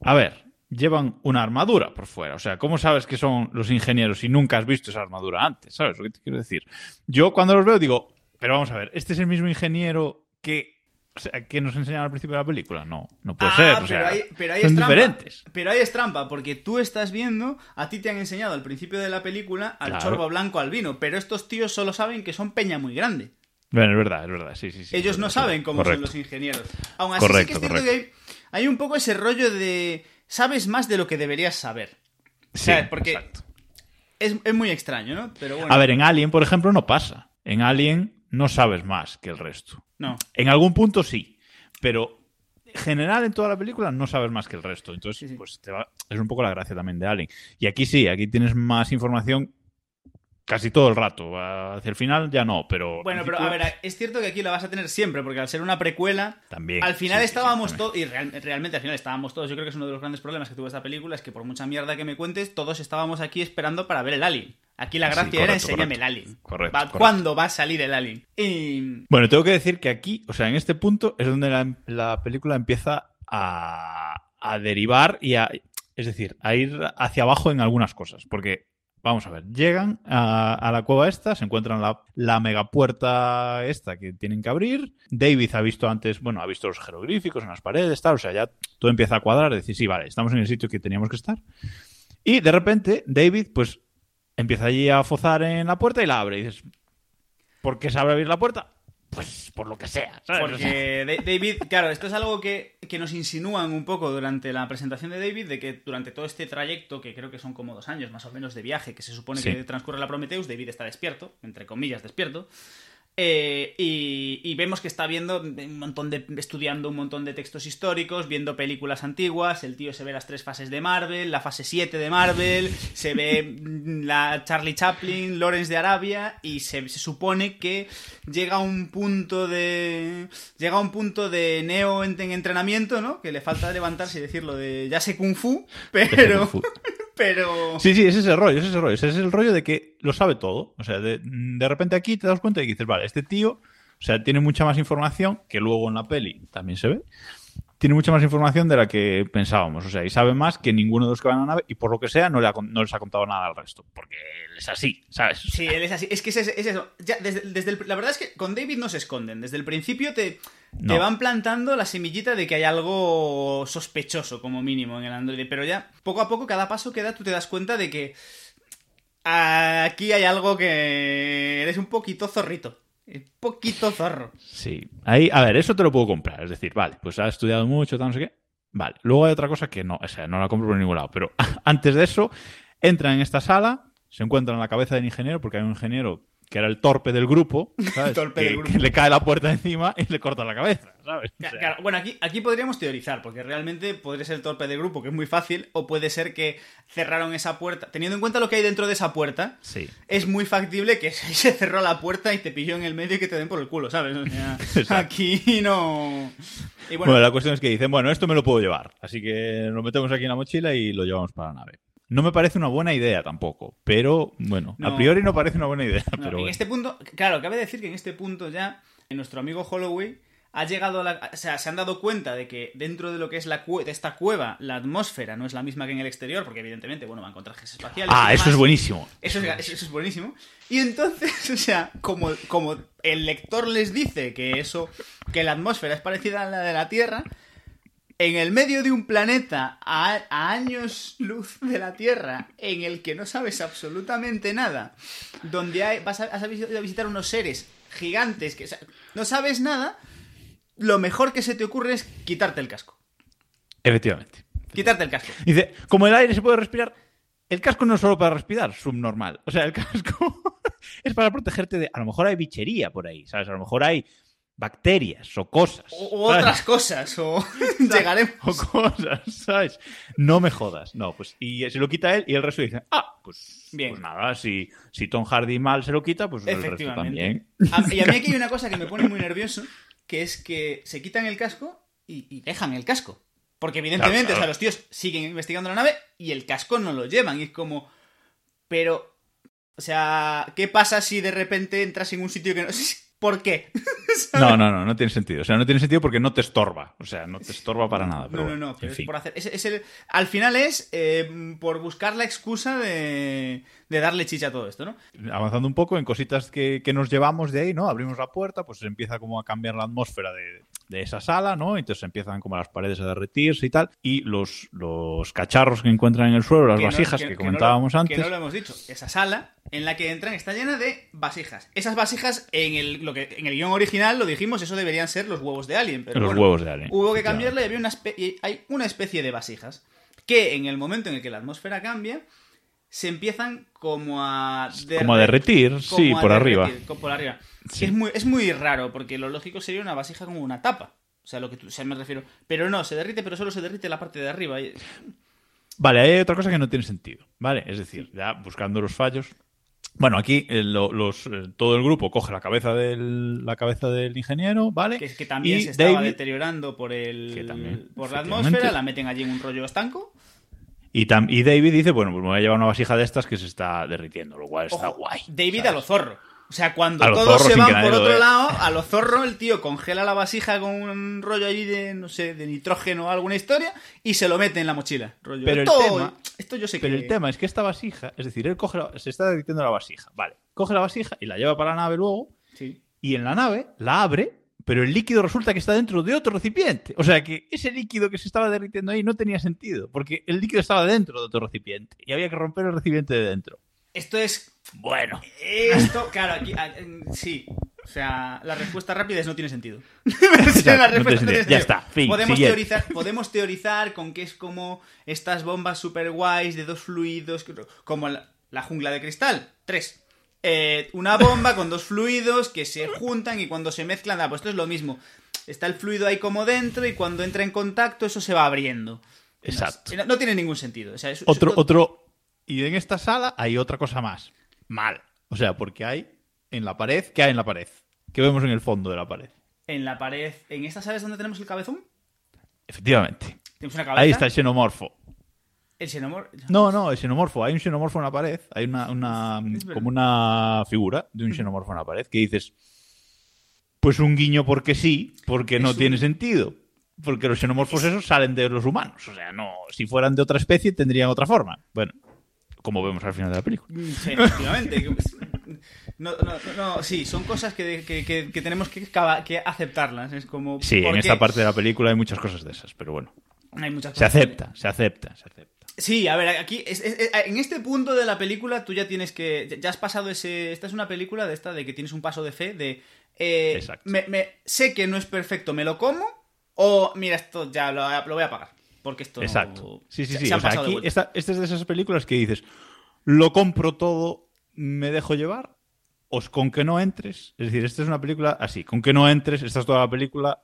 a ver, llevan una armadura por fuera, o sea, ¿cómo sabes que son los ingenieros si nunca has visto esa armadura antes? ¿Sabes lo que te quiero decir? Yo cuando los veo digo, pero vamos a ver, ¿este es el mismo ingeniero que, o sea, que nos enseñaron al principio de la película? No, no puede Ah, ser, o pero sea, ahí, pero ahí son es trampa. diferentes. Pero ahí es trampa, porque tú estás viendo, a ti te han enseñado al principio de la película al Claro. chorbo blanco albino, pero estos tíos solo saben que son peña muy grande. Bueno, es verdad, es verdad, sí, sí, sí. Ellos no verdad, saben cómo son los ingenieros. Aún así sí Correcto, que es cierto correcto. que hay, hay un poco ese rollo de sabes más de lo que deberías saber. Sí, ¿Sabes? Porque exacto. es, es muy extraño, ¿no? Pero bueno. A ver, en Alien, por ejemplo, no pasa. En Alien no sabes más que el resto. No. En algún punto sí, pero en general en toda la película no sabes más que el resto. Entonces, Sí, sí. pues te va- es un poco la gracia también de Alien. Y aquí sí, aquí tienes más información casi todo el rato. Hacia el final ya no, pero. Bueno, pero a ver, es cierto que aquí la vas a tener siempre, porque al ser una precuela, También. al final sí, estábamos todos, y real- realmente al final estábamos todos, yo creo que es uno de los grandes problemas que tuvo esta película, es que por mucha mierda que me cuentes, todos estábamos aquí esperando para ver el Alien. Aquí la Sí, gracia era enséñame correcto. el Alien. Correcto, Va-. ¿Cuándo va a salir el Alien? Y... Bueno, tengo que decir que aquí, o sea, en este punto es donde la, la película empieza a, a derivar y a. Es decir, a ir hacia abajo en algunas cosas. Porque, vamos a ver, llegan a, a la cueva esta, se encuentran la, la megapuerta esta que tienen que abrir. David ha visto antes, bueno, ha visto los jeroglíficos en las paredes, tal. O sea, ya todo empieza a cuadrar. Decir, sí, vale, estamos en el sitio que teníamos que estar. Y de repente, David, pues, empieza allí a fozar en la puerta y la abre. Y dices, ¿por qué sabe abrir la puerta? Pues por lo que sea. ¿sabes? Porque Da- David, claro, esto es algo que, que nos insinúan un poco durante la presentación de David, de que durante todo este trayecto, que creo que son como dos años más o menos de viaje, que se supone Sí. que transcurre la Prometheus, David está despierto, entre comillas despierto, eh, y, y vemos que está viendo un montón de. estudiando un montón de textos históricos, viendo películas antiguas. El tío se ve las tres fases de Marvel, la fase 7 de Marvel, se ve mm, la Charlie Chaplin, Lawrence de Arabia, y se, se supone que llega a un punto de. llega a un punto de Neo en, en entrenamiento, ¿no? Que le falta levantarse y decirlo de ya sé Kung Fu, pero. pero. Sí, sí, ese es el rollo, ese es el rollo. Ese es el rollo de que lo sabe todo. O sea, de, de repente aquí te das cuenta y dices, vale, este tío, o sea, tiene mucha más información que luego en la peli también se ve. Tiene mucha más información de la que pensábamos. O sea, y sabe más que ninguno de los que van a la nave y por lo que sea no, le ha no les ha contado nada al resto. Porque él es así, ¿sabes? Sí, él es así. Es que es, es eso. Ya, desde, desde el- la verdad es que con David no se esconden. Desde el principio te, No. te van plantando la semillita de que hay algo sospechoso, como mínimo, en el androide. Pero ya, poco a poco, cada paso que da, tú te das cuenta de que aquí hay algo que eres un poquito zorrito. Un poquito zorro. Sí. Ahí, a ver, eso te lo puedo comprar. Es decir, vale, pues ha estudiado mucho, tal, no sé qué. Vale. Luego hay otra cosa que no, o sea, no la compro por ningún lado. Pero antes de eso, entran en esta sala, se encuentran en la cabeza del ingeniero, porque hay un ingeniero que era el torpe del grupo, ¿sabes? Torpe que, del grupo. que le cae la puerta encima y le corta la cabeza, ¿sabes? O Ca- sea, claro, bueno, aquí, aquí podríamos teorizar, porque realmente podría ser el torpe de grupo, que es muy fácil, o puede ser que cerraron esa puerta. Teniendo en cuenta lo que hay dentro de esa puerta, Sí. es muy factible que se cerró la puerta y te pilló en el medio y que te den por el culo, ¿sabes? O sea, Exacto. aquí no. Y Bueno, bueno, la cuestión es que dicen, bueno, esto me lo puedo llevar. Así que lo metemos aquí en la mochila y lo llevamos para la nave. No me parece una buena idea tampoco, pero bueno, a priori no parece una buena idea. no, pero en bueno. este punto, claro, cabe decir que en este punto ya nuestro amigo Holloway ha llegado a la. O sea, se han dado cuenta de que dentro de lo que es la cue- de esta cueva, la atmósfera no es la misma que en el exterior, porque evidentemente, bueno, van con trajes espaciales. Ah, eso es buenísimo. Eso es, eso es buenísimo. Y entonces, o sea, como, como el lector les dice que eso, que la atmósfera es parecida a la de la Tierra, en el medio de un planeta a, a años luz de la Tierra, en el que no sabes absolutamente nada, donde hay, vas a, a visitar unos seres gigantes que o sea, no sabes nada, lo mejor que se te ocurre es quitarte el casco. Efectivamente. Quitarte el casco. Dice, como el aire se puede respirar, el casco no es solo para respirar, subnormal. O sea, el casco es para protegerte de... A lo mejor hay bichería por ahí, ¿sabes? A lo mejor hay bacterias o cosas. O, otras cosas, o llegaremos. O cosas, ¿sabes? No me jodas. No, pues y se lo quita él y el resto dice, ah, pues, Bien. pues nada, si, si Tom Hardy mal se lo quita, pues el resto Efectivamente. también. A- y a mí aquí hay una cosa que me pone muy nervioso, que es que se quitan el casco y, y dejan el casco. Porque evidentemente, Claro, claro. o sea, los tíos siguen investigando la nave y el casco no lo llevan. Y es como... Pero... O sea, ¿qué pasa si de repente entras en un sitio que no... ¿Por qué? No, no, no, no tiene sentido. O sea, no tiene sentido porque no te estorba. O sea, no te estorba para nada. Pero no, no, bueno, no, pero es fin. por hacer... es- es el- al final es eh, por buscar la excusa de, de darle chicha a todo esto, ¿no? Avanzando un poco en cositas que, que nos llevamos de ahí, ¿no? Abrimos la puerta, pues empieza como a cambiar la atmósfera de, de esa sala, ¿no? Entonces empiezan como las paredes a derretirse y tal. Y los, los cacharros que encuentran en el suelo, las Que no- vasijas que, no lo- comentábamos antes. Que no lo hemos dicho. Esa sala en la que entran está llena de vasijas. Esas vasijas, en el, lo que, en el guion original lo dijimos, eso deberían ser los huevos de Alien. Pero los bueno, huevos de Alien. Hubo que cambiarle y había una y hay una especie de vasijas que en el momento en el que la atmósfera cambia, se empiezan como a... Como a derretir, como sí, a por derretir, arriba. co- por arriba. Sí. Es, muy, es muy raro, porque lo lógico sería una vasija como una tapa. O sea, lo que tú, o sea, me refiero. Pero no, se derrite, pero solo se derrite la parte de arriba. Vale, hay otra cosa que no tiene sentido, ¿vale? Es decir, ya buscando los fallos. Bueno, aquí eh, lo- los, eh, todo el grupo coge la cabeza del, la cabeza del ingeniero, ¿vale? que, que también Y se estaba David- deteriorando por el también, por la atmósfera, la meten allí en un rollo estanco. Y, tam- y David dice, bueno, pues me voy a llevar una vasija de estas que se está derritiendo, lo cual está guay. David ¿sabes? a lo zorro. O sea, cuando todos se van por otro lado, a lo zorro el tío congela la vasija con un rollo ahí de, no sé, de nitrógeno o alguna historia y se lo mete en la mochila. Rollo, Pero el tema- esto yo sé Pero que... el tema es que esta vasija, es decir, él coge la- se está derritiendo la vasija, vale, coge la vasija y la lleva para la nave luego, Sí. y en la nave la abre, pero el líquido resulta que está dentro de otro recipiente. O sea que ese líquido que se estaba derritiendo ahí no tenía sentido, porque el líquido estaba dentro de otro recipiente y había que romper el recipiente de dentro. Esto es... Bueno, Esto, claro, aquí... ah, Sí. O sea, la respuesta rápida es no tiene sentido. Exacto, La no respuesta tiene sentido. Ya está, fin, podemos, siguiente. teorizar, podemos teorizar con que es como estas bombas super guays de dos fluidos, como la, la jungla de cristal. Tres. Eh, una bomba con dos fluidos que se juntan y cuando se mezclan, ah, pues esto es lo mismo. Está el fluido ahí como dentro y cuando entra en contacto eso se va abriendo. Exacto. No, no tiene ningún sentido. O sea, es- otro, otro. Y en esta sala hay otra cosa más. Mal. O sea, porque hay en la pared, ¿qué hay en la pared? ¿Qué vemos en el fondo de la pared? En la pared, en esta sala es donde tenemos el cabezón. Efectivamente. Tenemos una cabeza. Ahí está el xenomorfo. El xenomor- No, no, el xenomorfo. Hay un xenomorfo en la pared. Hay una, una como una figura de un xenomorfo en la pared que dices, pues un guiño porque sí, porque no un- tiene sentido. Porque los xenomorfos esos salen de los humanos. O sea, no, si fueran de otra especie tendrían otra forma. Bueno, como vemos al final de la película. Sí, efectivamente. No, no, no, sí, son cosas que, que- que- que tenemos que, que aceptarlas. Es como. Sí, en ¿por esta qué? parte de la película hay muchas cosas de esas, pero bueno. Hay muchas Se cosas que- acepta, se acepta, se acepta. Sí, a ver, aquí, es- en este punto de la película tú ya tienes que, ya has pasado ese, esta es una película de esta, de que tienes un paso de fe, de, eh, Exacto. me, me- sé que no es perfecto, me lo como, o mira, esto ya lo, lo voy a pagar, porque esto no- Exacto. Sí, sí, se- sí. se O sea, aquí esta, esta es de esas películas que dices, lo compro todo, me dejo llevar, o con que no entres. Es decir, esta es una película así, con que no entres, esta es toda la película,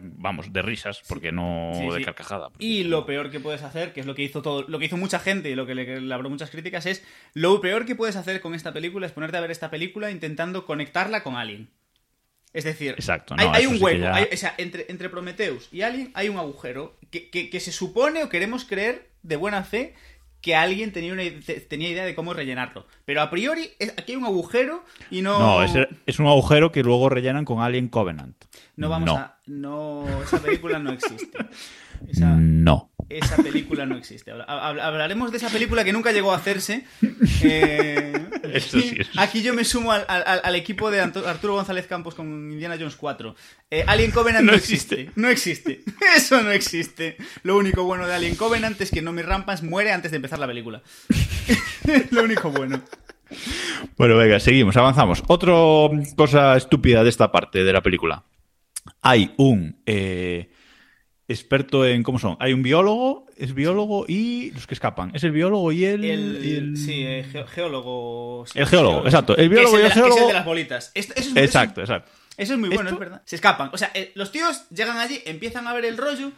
vamos, de risas, porque no Sí, de carcajada. Y lo peor que puedes hacer, que es lo que hizo todo, lo que hizo mucha gente y lo que le, abrió muchas críticas, es lo peor que puedes hacer con esta película es ponerte a ver esta película intentando conectarla con Alien. Es decir, Exacto, hay, no, hay eso un hueco. ya- hay- o sea, entre, entre Prometheus y Alien hay un agujero que, que- que se supone o queremos creer de buena fe que alguien tenía, una, tenía idea de cómo rellenarlo. Pero a priori, es- aquí hay un agujero y no... No, es, es un agujero que luego rellenan con Alien Covenant. No vamos No. a... No, esa película no existe. Esa, No. esa película no existe. Habla- hab- Hablaremos de esa película que nunca llegó a hacerse. Eh, Eso sí. Aquí yo me sumo al, al- al equipo de Arturo González Campos con Indiana Jones 4. Eh, Alien Covenant no, No existe. existe. No existe. Eso no existe. Lo único bueno de Alien Covenant es que Nomi Rampans muere antes de empezar la película. Lo único bueno. Bueno, venga, seguimos, avanzamos. Otra cosa estúpida de esta parte de la película. Hay un eh, experto en. ¿Cómo son? Hay un biólogo, es biólogo y los que escapan. Es el biólogo y el. El, y el- Sí, ge- geólogo. sí, El geólogo, exacto. El biólogo es y el la- que es el geólogo. de las bolitas. Esto- eso es- eso es- Exacto, exacto. Eso es muy bueno, ¿Esto? es verdad. Se escapan. O sea, eh, los tíos llegan allí, empiezan a ver el rollo,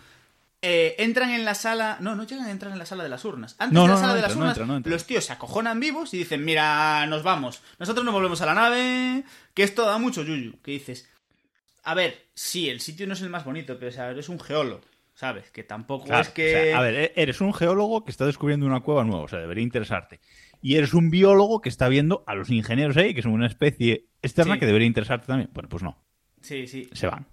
eh, entran en la sala. No, no llegan a entrar en la sala de las urnas. Antes No, de la no, sala no de las no urnas, no los tíos se acojonan vivos y dicen: Mira, nos vamos. Nosotros nos volvemos a la nave. Que esto da mucho yuyu. Que dices: A ver, sí, el sitio no es el más bonito, pero o sea, eres un geólogo. ¿Sabes? Que tampoco Claro, es que. o sea, a ver, e- eres un geólogo que está descubriendo una cueva nueva, o sea, debería interesarte. Y eres un biólogo que está viendo a los ingenieros ahí, que son una especie externa Sí. que debería interesarte también. Bueno, pues no, Sí, sí. se van.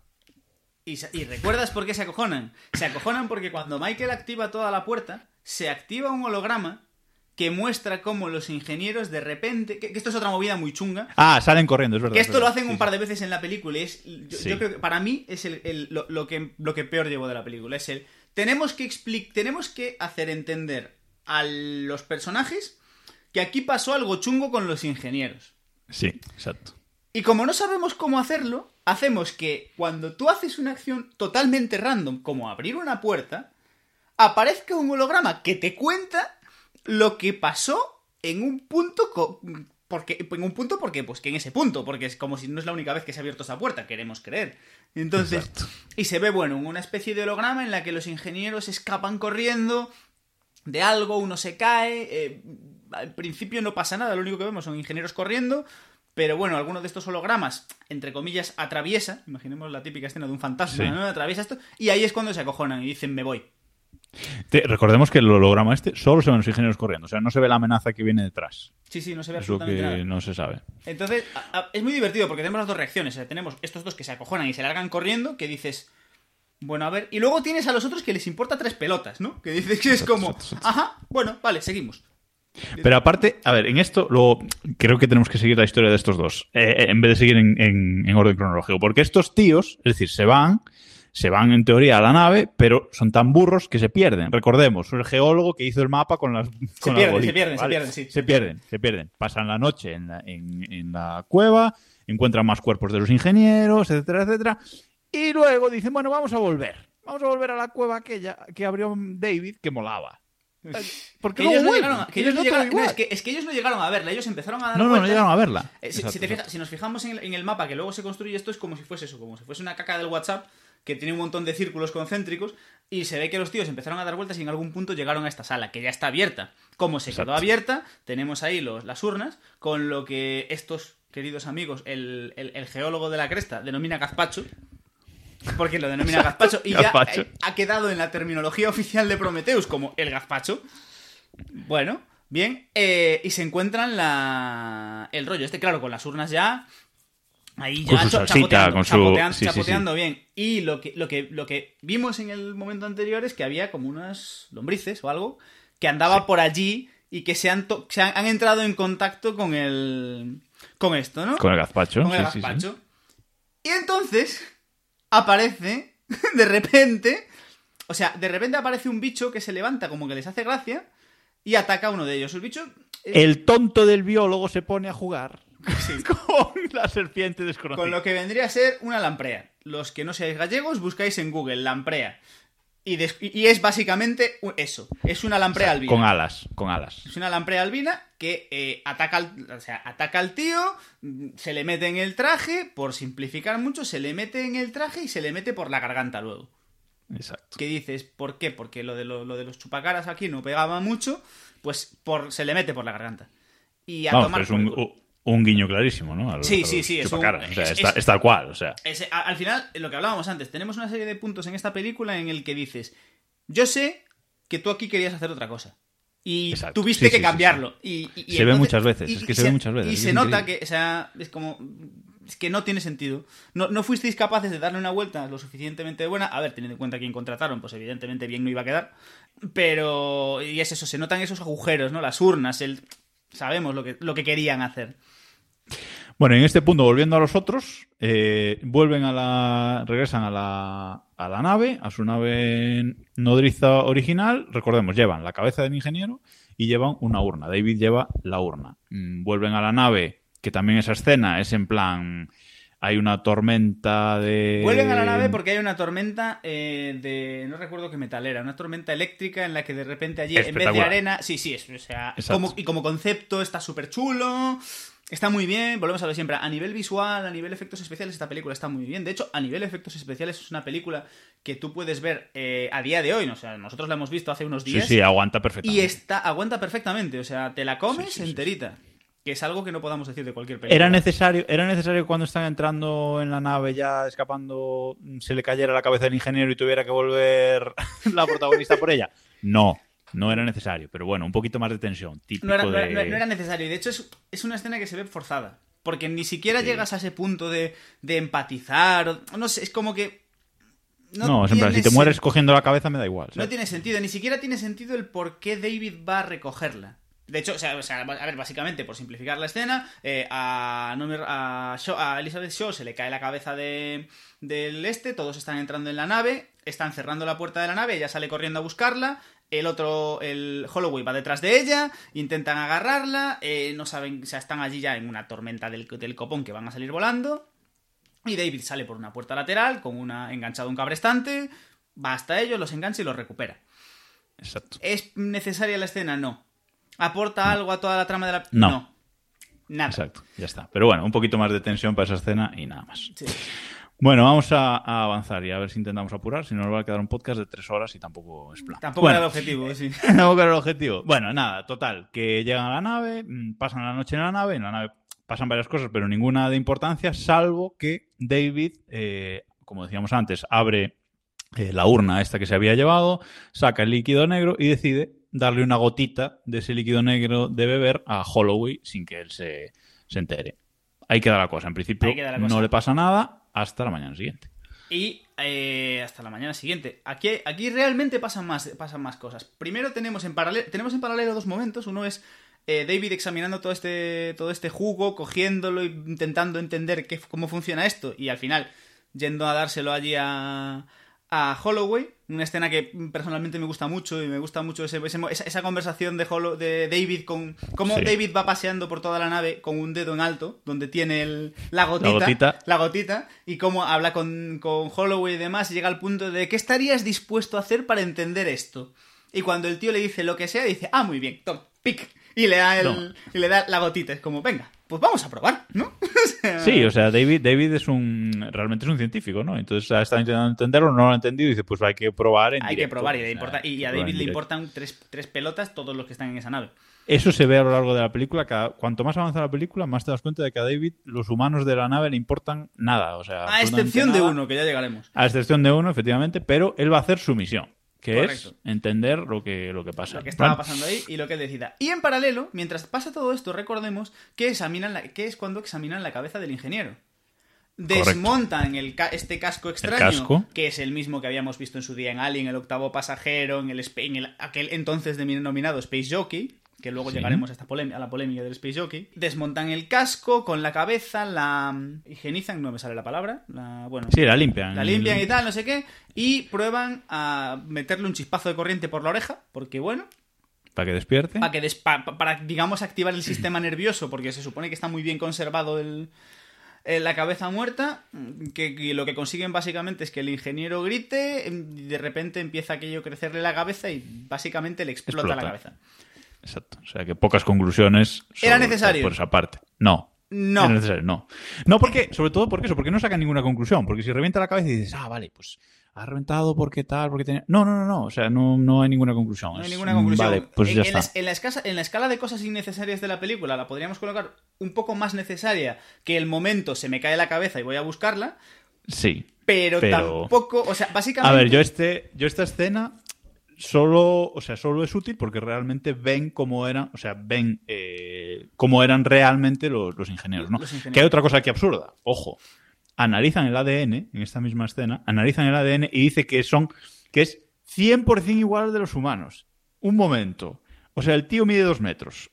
¿Y, y recuerdas por qué se acojonan? Se acojonan porque cuando Michael activa toda la puerta, se activa un holograma que muestra cómo los ingenieros de repente. Que, que esto es otra movida muy chunga. Ah, salen corriendo, es verdad. Que es esto lo hacen Sí, un par de veces en la película y es. Yo, Sí. yo creo que para mí es el, el- lo, lo que, lo que peor llevo de la película. Es el. Tenemos que expli- Tenemos que hacer entender a los personajes que aquí pasó algo chungo con los ingenieros. Sí, exacto. Y como no sabemos cómo hacerlo, hacemos que cuando tú haces una acción totalmente random, como abrir una puerta, aparezca un holograma que te cuenta lo que pasó en un punto porque en un punto porque pues que en ese punto porque es como si no es la única vez que se ha abierto esa puerta queremos creer entonces Exacto. y se ve bueno una especie de holograma en la que los ingenieros escapan corriendo de algo uno se cae eh, al principio no pasa nada lo único que vemos son ingenieros corriendo pero bueno, alguno de estos hologramas, entre comillas, atraviesa, imaginemos la típica escena de un fantasma, Sí. ¿no? Atraviesa esto, y ahí es cuando se acojonan y dicen, me voy. Te- recordemos que el holograma este solo se ven los ingenieros corriendo, o sea, no se ve la amenaza que viene detrás. Sí, sí, no se ve absolutamente que nada. no se sabe. Entonces, a- a- es muy divertido porque tenemos las dos reacciones. O sea, tenemos estos dos que se acojonan y se largan corriendo, que dices, bueno, a ver. Y luego tienes a los otros que les importa tres pelotas, ¿no? Que dices que es como, ajá, bueno, vale, seguimos. Pero aparte, a ver, en esto luego creo que tenemos que seguir la historia de estos dos, eh, eh, en vez de seguir en, en- en orden cronológico. Porque estos tíos, es decir, se van, se van en teoría a la nave, pero son tan burros que se pierden. Recordemos, el geólogo que hizo el mapa con las. con las pierden, se pierden, se pierden, sí. Se pierden, se pierden. Pasan la noche en la, en- en la cueva, encuentran más cuerpos de los ingenieros, etcétera, etcétera. Y luego dicen, bueno, vamos a volver. Vamos a volver a la cueva aquella que abrió David, que molaba. Porque Que ellos, no llegaron, a- que ellos no todo llegaron- no, igual. es, que, es que ellos no llegaron a verla, ellos empezaron a dar No, no, no llegaron a verla. Eh, si, Exacto, si te fijas- exacto. si nos fijamos en el, en el mapa que luego se construye esto es como si fuese eso, como si fuese una caca del WhatsApp que tiene un montón de círculos concéntricos y se ve que los tíos empezaron a dar vueltas y en algún punto llegaron a esta sala que ya está abierta. Como se Exacto. quedó abierta, tenemos ahí los, las urnas con lo que estos queridos amigos, el, el- el geólogo de la cresta denomina gazpacho. Porque lo denomina gazpacho y ya Gazpacho. eh, ha quedado en la terminología oficial de Prometheus como el gazpacho. Bueno, bien. eh, y se encuentran la... el rollo este, claro, con las urnas ya. Ahí ya Con su salsita, chapoteando, con su- chapotean- sí, sí, chapoteando bien. Y lo que, lo, que, lo que vimos en el momento anterior es que había como unas lombrices o algo que andaba por allí y que se han, to- se han, han entrado en contacto con el. con esto, ¿no? Con el gazpacho. con el sí, sí, sí. gazpacho. Y entonces aparece, de repente, o sea, de repente aparece un bicho que se levanta como que les hace gracia y ataca a uno de ellos. El bicho... es- El tonto del biólogo se pone a jugar con la serpiente desconocida. Con lo que vendría a ser una lamprea. Los que no seáis gallegos, buscáis en Google lamprea. Y, es básicamente eso. Es una lamprea albina. Con alas, con alas. Es una lamprea albina que eh, ataca, al, o sea, ataca al tío, mm, se le mete en el traje, por simplificar mucho, se le mete en el traje y se le mete por la garganta luego. Exacto. ¿Qué dices? ¿Por qué? Porque lo de, lo, lo de los chupacaras aquí no pegaba mucho, pues por, se le mete por la garganta. Y a Vamos, tomar es un. Un guiño clarísimo, ¿no? A Sí, a sí, sí, es un- chupacaras. O sea, es- es, ta- es- es tal cual, o sea. A- al final, lo que hablábamos antes, tenemos una serie de puntos en esta película en el que dices, yo sé que tú aquí querías hacer otra cosa. Y Exacto. tuviste Sí, que sí, cambiarlo. Y, y- y Se ve muchas veces, y- es que se ve muchas veces, Y es se nota que, o sea, es como... Es que no tiene sentido. No, no fuisteis capaces de darle una vuelta lo suficientemente buena. A ver, teniendo en cuenta quién contrataron, pues evidentemente bien no iba a quedar. Pero... Y es eso, se notan esos agujeros, ¿no? Las urnas, el... Sabemos lo que, lo que querían hacer. Bueno, en este punto, volviendo a los otros, eh, vuelven a la. regresan a la, a la nave, a su nave nodriza original. Recordemos, llevan la cabeza del ingeniero y llevan una urna. David lleva la urna. Mm, Vuelven a la nave, que también esa escena es en plan. Hay una tormenta de. Vuelven a la nave porque hay una tormenta eh, de. No recuerdo qué metal era. Una tormenta eléctrica en la que de repente allí, en vez de arena. Sí, sí, es, o sea. Como, y como concepto está súper chulo. Está muy bien. Volvemos a lo siempre. A nivel visual, a nivel efectos especiales, esta película está muy bien. De hecho, a nivel efectos especiales es una película que tú puedes ver eh, a día de hoy. ¿no? O sea, nosotros la hemos visto hace unos Sí, días. sí, aguanta y perfectamente. está, aguanta perfectamente. O sea, te la comes Sí, sí, sí, enterita. Que es algo que no podamos decir de cualquier película. ¿Era necesario, ¿Era necesario cuando están entrando en la nave ya escapando, se le cayera la cabeza del ingeniero y tuviera que volver la protagonista por ella? No, no era necesario. Pero bueno, un poquito más de tensión. Típico No era, no de... era- no era necesario. Y de hecho es, es una escena que se ve forzada. Porque ni siquiera Sí. llegas a ese punto de, de empatizar. no sé, es como que. No, es en plan, si te mueres cogiendo la cabeza me da igual. No tiene sentido. Ni siquiera tiene sentido el por qué David va a recogerla. De hecho, o sea, o sea, a ver, básicamente, por simplificar la escena, eh, a, no me- a Shaw- a Elizabeth Shaw se le cae la cabeza de, del este, todos están entrando en la nave, están cerrando la puerta de la nave, ella sale corriendo a buscarla, el otro, el Holloway va detrás de ella, intentan agarrarla, eh, no saben, o sea, están allí ya en una tormenta del, del copón que van a salir volando, y David sale por una puerta lateral, con una enganchado a un cabrestante, va hasta ellos, los engancha y los recupera. Exacto. ¿Es necesaria la escena? No. ¿Aporta algo a toda la trama de la No. Nada. Exacto, ya está. Pero bueno, un poquito más de tensión para esa escena y nada más. Sí. Bueno, vamos a, a avanzar y a ver si intentamos apurar. Si no, nos va a quedar un podcast de tres horas y tampoco es plan. Tampoco Bueno, era el objetivo, sí. Tampoco era el objetivo. Bueno, nada, total. Que llegan a la nave, mm, pasan la noche en la nave. En la nave pasan varias cosas, pero ninguna de importancia, salvo que David, eh, como decíamos antes, abre eh, la urna esta que se había llevado, saca el líquido negro y decide darle una gotita de ese líquido negro de beber a Holloway sin que él se, se entere. Ahí queda la cosa. En principio cosa. no le pasa nada hasta la mañana siguiente. Y eh, hasta la mañana siguiente. Aquí, aquí realmente pasan más, pasan más cosas. Primero tenemos en paralelo, tenemos en paralelo dos momentos. Uno es eh, David examinando todo este, todo este jugo, cogiéndolo intentando entender qué, cómo funciona esto. Y al final yendo a dárselo allí a, a Holloway. Una escena que personalmente me gusta mucho y me gusta mucho ese, ese- esa, conversación de, Hollow- de David con... Cómo Sí. David va paseando por toda la nave con un dedo en alto, donde tiene el, la gotita. gotita. la gotita, y cómo habla con, con Holloway y demás, y llega al punto de ¿qué estarías dispuesto a hacer para entender esto? Y cuando el tío le dice lo que sea, dice, ah, muy bien, toma, pic. Y le da, el, No. y le da la gotita. Es como, venga, pues vamos a probar, ¿no? Sí, o sea, David, David es un realmente es un científico, ¿no? Entonces ha estado intentando entenderlo, no lo ha entendido y dice, pues hay que probar en hay que probar y, le importa, y a David le importan tres, tres pelotas todos los que están en esa nave. Eso se ve a lo largo de la película. Cada, cuanto más avanza la película, más te das cuenta de que a David los humanos de la nave le importan nada. O sea, A excepción de uno, que ya llegaremos. A excepción de uno, efectivamente, pero él va a hacer su misión, que Correcto. es entender lo que, lo que pasa. Lo que estaba pasando ahí y lo que él decida. Y en paralelo, mientras pasa todo esto, recordemos que examinan la, que es cuando examinan la cabeza del ingeniero. Desmontan el este casco extraño, casco. que es el mismo que habíamos visto en su día en Alien, el octavo pasajero, en el, en el- aquel entonces denominado Space Jockey, que luego Sí. llegaremos a, esta a la polémica del Space Jockey. Desmontan el casco con la cabeza, la higienizan, no me sale la palabra, la, bueno, Sí, la limpian. la limpian y tal, no sé qué, y prueban a meterle un chispazo de corriente por la oreja, porque bueno, Para que despierte. para que des- pa- pa- para digamos activar el sistema nervioso porque se supone que está muy bien conservado el, eh, la cabeza muerta que, que lo que consiguen básicamente es que el ingeniero grite y de repente empieza aquello a crecerle la cabeza y básicamente le explota, Explota. la cabeza Exacto. O sea, que pocas conclusiones. ¿Era necesario? Por esa parte. No. No. Era necesario, no. No, porque, sobre todo porque eso, porque no sacan ninguna conclusión. Porque si revienta la cabeza y dices, ah, vale, pues ha reventado porque tal, porque tenía. No, no, no, no. O sea, no, no hay ninguna conclusión. no hay ninguna conclusión Vale, pues en, ya en está. la, en la escasa- en la escala de cosas innecesarias de la película la podríamos colocar un poco más necesaria que el momento se me cae la cabeza y voy a buscarla Sí. pero, Pero- tampoco o sea básicamente A ver, yo este, yo esta escena solo, o sea, solo es útil porque realmente ven cómo eran, o sea, ven eh, cómo eran realmente los, los ingenieros, ¿no? Los ingenieros. Que hay otra cosa aquí absurda. Ojo, analizan el ADN en esta misma escena, analizan el ADN y dice que son, que es 100% igual al de los humanos. Un momento. O sea, el tío mide dos metros.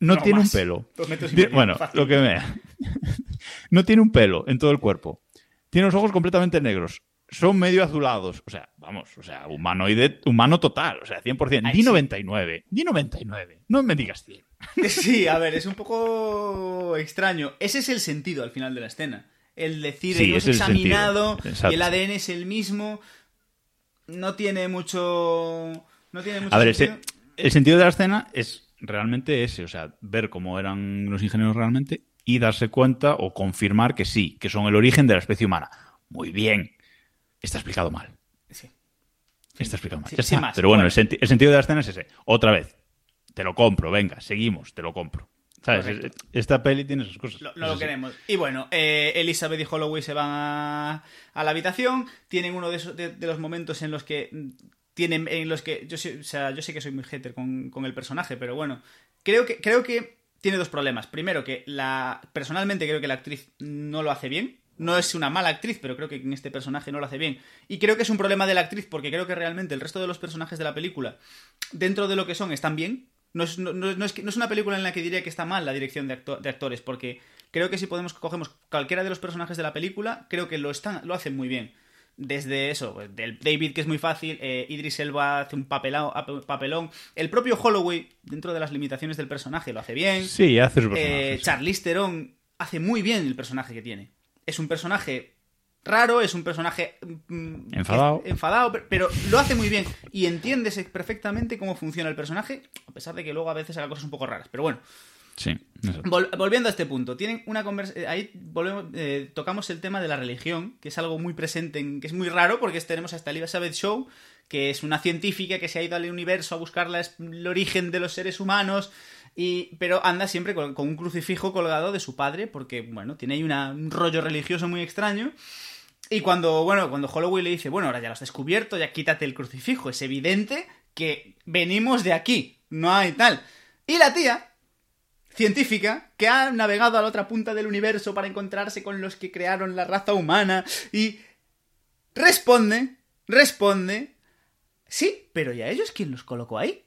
No, No, tiene más. un pelo. Dos metros y Tiene- medio, bueno, fácil. lo que vea. no tiene un pelo en todo el cuerpo. Tiene los ojos completamente negros. Son medio azulados. O sea, vamos, o sea, humanoide, humano total. O sea, 100%. Ahí Di sí. 99. Di 99. No me digas 100. Sí, a ver, es un poco extraño. Ese es el sentido al final de la escena. El decir, Sí, hemos es el examinado sentido. y el ADN es el mismo. No tiene mucho. No tiene mucho A ver, ese- sentido. el sentido de la escena es realmente ese. O sea, ver cómo eran los ingenieros realmente y darse cuenta o confirmar que sí, que son el origen de la especie humana. Muy bien. Está explicado mal. Sí. Está explicado mal. Sí, Ya sin está. más. Pero bueno, Bueno. El, senti- el sentido de la escena es ese. Otra vez. Te lo compro, venga, seguimos, te lo compro. ¿Sabes? Correcto. Esta peli tiene esas cosas. Lo, lo queremos. Y bueno, eh, Elizabeth y Holloway se van a, a la habitación. Tienen uno de, esos, de, de los momentos en los que. mm, Tienen. En los que. Yo sé, o sea, yo sé que soy muy hater con, con el personaje, pero bueno. Creo que, creo que tiene dos problemas. Primero, que la. Personalmente creo que la actriz no lo hace bien. No es una mala actriz, pero creo que en este personaje no lo hace bien. Y creo que es un problema de la actriz, porque creo que realmente el resto de los personajes de la película, dentro de lo que son, están bien. No es, no, no- es, que- no es una película en la que diría que está mal la dirección de, acto- de actores, porque creo que si podemos cogemos cualquiera de los personajes de la película, creo que lo están, lo hacen muy bien. Desde eso, pues, del David, que es muy fácil, eh, Idris Elba hace un papelao- papelón, el propio Holloway, dentro de las limitaciones del personaje, lo hace bien. Sí, hace sus Eh, personajes. Charlize Theron hace muy bien el personaje que tiene. Es un personaje raro, es un personaje mm, Enfadado. enfadado, pero, lo hace muy bien y entiendes perfectamente cómo funciona el personaje, a pesar de que luego a veces haga cosas un poco raras. Pero bueno, Sí. Vol- volviendo a este punto, tienen una conversación. Ahí volvemos, eh, tocamos el tema de la religión, que es algo muy presente, en- que es muy raro, porque tenemos a esta Elizabeth Shaw, que es una científica que se ha ido al universo a buscar la es- el origen de los seres humanos, y, pero anda siempre con, un crucifijo colgado de su padre, porque, bueno, tiene ahí un rollo religioso muy extraño. Y cuando, bueno, cuando Holloway le dice, bueno, ahora ya lo has descubierto, ya quítate el crucifijo, es evidente que venimos de aquí, no hay tal. Y la tía, científica, que ha navegado a la otra punta del universo para encontrarse con los que crearon la raza humana, y responde, responde, sí, pero ¿y a ellos quién los colocó ahí?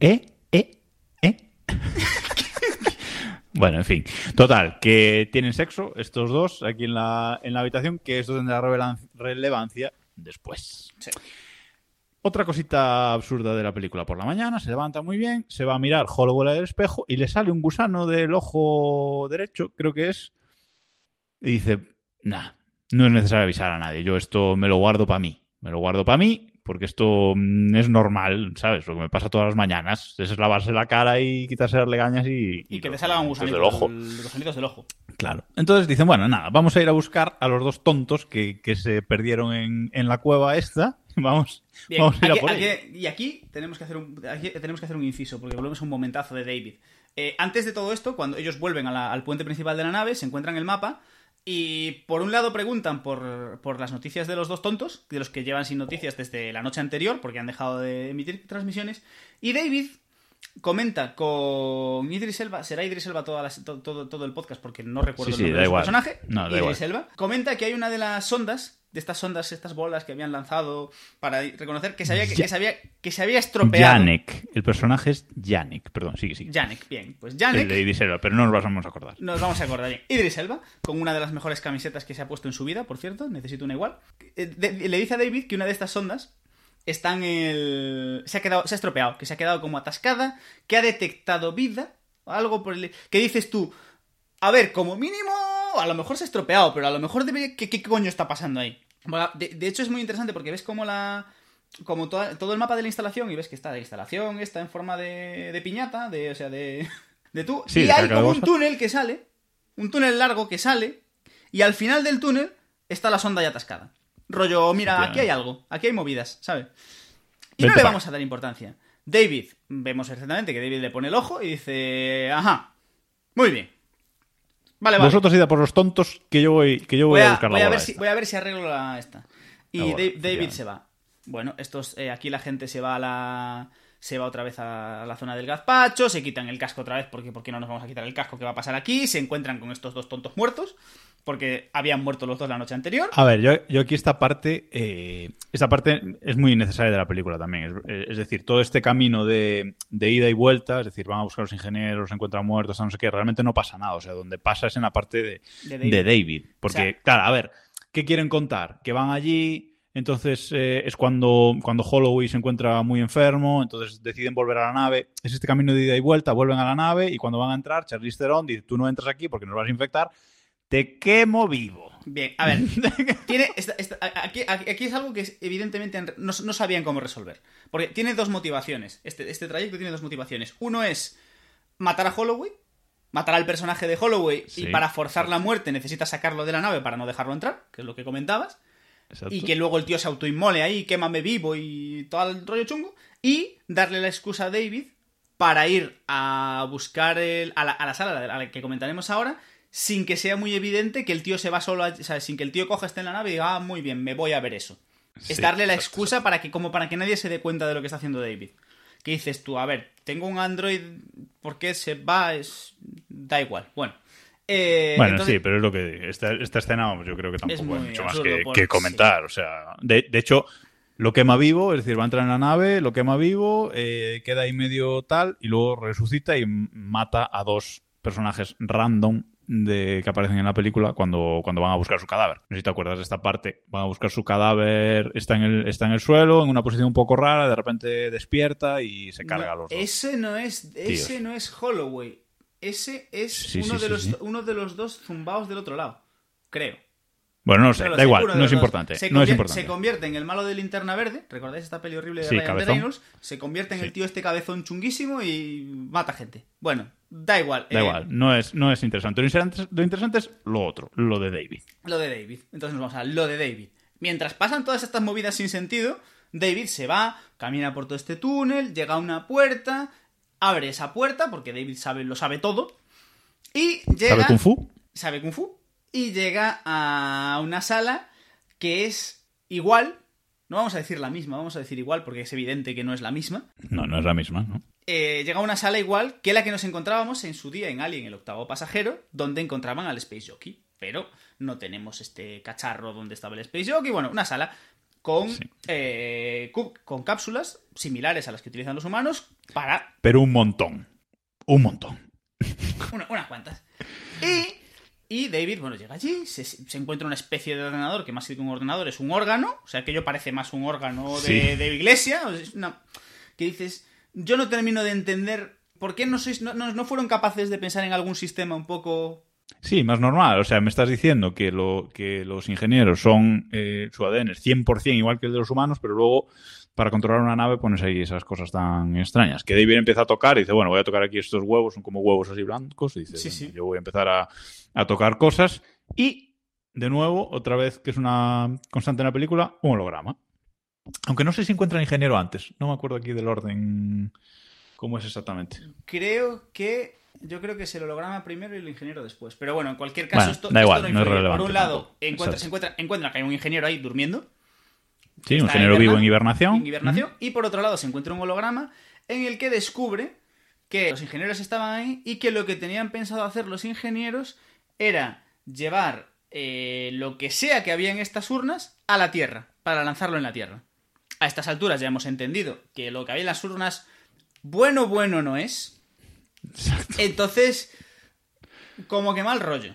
¿Eh? ¿Eh? ¿Eh? bueno, en fin. Total, que tienen sexo estos dos aquí en la, en la habitación, que esto tendrá relevancia después. Sí. Otra cosita absurda de la película. Por la mañana se levanta muy bien, se va a mirar Holloway al espejo y le sale un gusano del ojo derecho, creo que es, y dice, nah, no es necesario avisar a nadie, yo esto me lo guardo para mí, me lo guardo para mí porque esto mm, es normal, ¿sabes? Lo que me pasa todas las mañanas es lavarse la cara y quitarse las legañas y... Y que te salgan gusanitos del ojo. los del ojo. Claro. Entonces dicen, bueno, nada, vamos a ir a buscar a los dos tontos que, que se perdieron en, en la cueva esta. Vamos, Bien, vamos a ir aquí- a por aquí- y aquí tenemos que hacer un, aquí tenemos que hacer un inciso, porque volvemos a un momentazo de David. Eh, antes de todo esto, cuando ellos vuelven a la- al puente principal de la nave, se encuentran el mapa y por un lado preguntan por, por las noticias de los dos tontos, de los que llevan sin noticias desde la noche anterior, porque han dejado de emitir transmisiones, y David comenta con Idris Elba, será Idris Elba toda la- to- todo, todo el podcast porque no recuerdo Sí, el sí, nombre da de su igual. personaje, No, da Idris igual. Elba, comenta que hay una de las sondas, de estas sondas, estas bolas que habían lanzado para reconocer que se había, que, que se había, que se había estropeado. Janek. El personaje es Janek. Perdón, sigue, sigue. Janek, bien, pues El Janek, de Idris Elba, pero no nos vamos a acordar. nos vamos a acordar bien. Idris Elba, con una de las mejores camisetas que se ha puesto en su vida, por cierto, necesito una igual. Eh, le dice a David que una de estas sondas está en el... Se ha, quedado, se ha estropeado, que se ha quedado como atascada, que ha detectado vida, o algo por el... Que dices tú, a ver, como mínimo, a lo mejor se ha estropeado, pero a lo mejor. ¿Qué, qué coño está pasando ahí? Bueno, De, de hecho es muy interesante porque ves como la... Como toda- todo el mapa de la instalación y ves que está la instalación, está en forma de, de piñata, de, o sea, de, de tú. Sí, y de hay de como un túnel que sale, un túnel largo que sale, y al final del túnel está la sonda ya atascada. Rollo, mira, aquí hay algo, aquí hay movidas, ¿sabes? Y no le vamos a dar importancia. David, vemos perfectamente que David le pone el ojo y dice, ajá, muy bien. Vale, vale. Vosotros id a por los tontos que yo voy, que yo voy, voy, a a, buscar voy la a bola ver si, voy a ver si arreglo la esta. Y La bola, Da- David se va. Bueno, estos, eh, aquí la gente se va a la. Se va otra vez a la zona del gazpacho, se quitan el casco otra vez porque ¿por qué no nos vamos a quitar el casco que va a pasar aquí? Se encuentran con estos dos tontos muertos porque habían muerto los dos la noche anterior. A ver, yo, yo aquí esta parte, eh, esta parte es muy necesaria de la película también. Es, es decir, todo este camino de, de ida y vuelta, es decir, van a buscar a los ingenieros, se encuentran muertos, no sé qué, realmente no pasa nada. O sea, donde pasa es en la parte de, De de David. David. Porque, O sea- claro, a ver, ¿qué quieren contar? Que van allí, entonces eh, es cuando, cuando Holloway se encuentra muy enfermo, entonces deciden volver a la nave. Es este camino de ida y vuelta, vuelven a la nave y cuando van a entrar, Charlize Theron dice, tú no entras aquí porque nos vas a infectar, te quemo vivo. Bien, a ver, tiene esta- esta- aquí, es algo que evidentemente no, no sabían cómo resolver. Porque tiene dos motivaciones. Este, este trayecto tiene dos motivaciones. Uno es matar a Holloway, matar al personaje de Holloway, y para forzar la muerte necesitas sacarlo de la nave para no dejarlo entrar, que es lo que comentabas. Exacto. Y que luego el tío se autoinmole ahí, quémame vivo y todo el rollo chungo. Y darle la excusa a David para ir a buscar el- a, la, a la sala a la que comentaremos ahora, sin que sea muy evidente que el tío se va solo, a- o sea, sin que el tío coja esté en la nave y diga, ah, muy bien, me voy a ver eso. es darle la exacto, excusa para que, como para que nadie se dé cuenta de lo que está haciendo David. Que dices tú, a ver, tengo un Android, ¿por qué se va? Es... Da igual. Bueno. Eh, Bueno, entonces- sí, pero es lo que. Esta, esta escena, yo creo que tampoco hay mucho más que, por- que comentar. O sea, de, de hecho, lo quema vivo, es decir, va a entrar en la nave, lo quema vivo, eh, queda ahí medio tal, y luego resucita y mata a dos personajes random de que aparecen en la película cuando, cuando van a buscar su cadáver. No sé si te acuerdas de esta parte. Van a buscar su cadáver, está en el, está en el suelo, en una posición un poco rara, de repente despierta y se carga No, a los dos. Ese no es, ese Tíos. no es Holloway. Ese es Sí, uno, sí, de sí, los, sí. uno de los dos zumbaos del otro lado. Creo. Bueno, no lo sé, da igual, no es importante. Se, no es importante. se convierte en el malo de linterna verde. ¿Recordáis esta peli horrible de Ryan. Reynolds? Se convierte en el tío este cabezón chunguísimo y mata gente. Bueno, da igual. Da eh, igual, no es, no es interesante. Lo, interesante. lo interesante es lo otro, lo de David. Lo de David. Entonces nos vamos a lo de David. Mientras pasan todas estas movidas sin sentido, David se va, camina por todo este túnel, llega a una puerta, abre esa puerta, porque David sabe, lo sabe todo, y llega... ¿Sabe Kung Fu? sabe Kung Fu, y llega a una sala que es igual, no vamos a decir la misma, vamos a decir igual porque es evidente que no es la misma. No, no es la misma, ¿no? Eh, llega a una sala igual que la que nos encontrábamos en su día en Alien, el octavo pasajero, donde encontraban al Space Jockey. Pero no tenemos este cacharro donde estaba el Space Jockey. Bueno, una sala con, Sí. eh, con cápsulas similares a las que utilizan los humanos para Pero un montón. Un montón. una- unas cuantas. Y, y David, bueno, llega allí, se, se encuentra una especie de ordenador que más que un ordenador es un órgano, o sea, aquello parece más un órgano de, Sí. de iglesia, una- que dices, yo no termino de entender por qué no, sois, no, no- no fueron capaces de pensar en algún sistema un poco... Sí, más normal. O sea, me estás diciendo que, lo, que los ingenieros son eh, su ADN es 100% igual que el de los humanos, pero luego para controlar una nave pones ahí esas cosas tan extrañas. Que David empieza a tocar y dice, bueno, voy a tocar aquí estos huevos, son como huevos así blancos. Y dice, Sí, "Venga, sí. yo voy a empezar a, a tocar cosas. Y, de nuevo, otra vez, que es una constante en la película, un holograma. Aunque no sé si encuentra el ingeniero antes. No me acuerdo aquí del orden. ¿Cómo es exactamente? Creo que... Yo creo que es el holograma primero y el ingeniero después. Pero bueno, en cualquier caso, Bueno, esto, da esto igual, no es influye. Por relevante un lado, encuentra, se encuentra, encuentra que hay un ingeniero ahí durmiendo. Sí, un ingeniero vivo en hibernación. en hibernación, Y por otro lado se encuentra un holograma en el que descubre que los ingenieros estaban ahí y que lo que tenían pensado hacer los ingenieros era llevar eh, lo que sea que había en estas urnas a la Tierra, para lanzarlo en la Tierra. A estas alturas ya hemos entendido que lo que había en las urnas, bueno, bueno no es. Exacto. Entonces, como que mal rollo.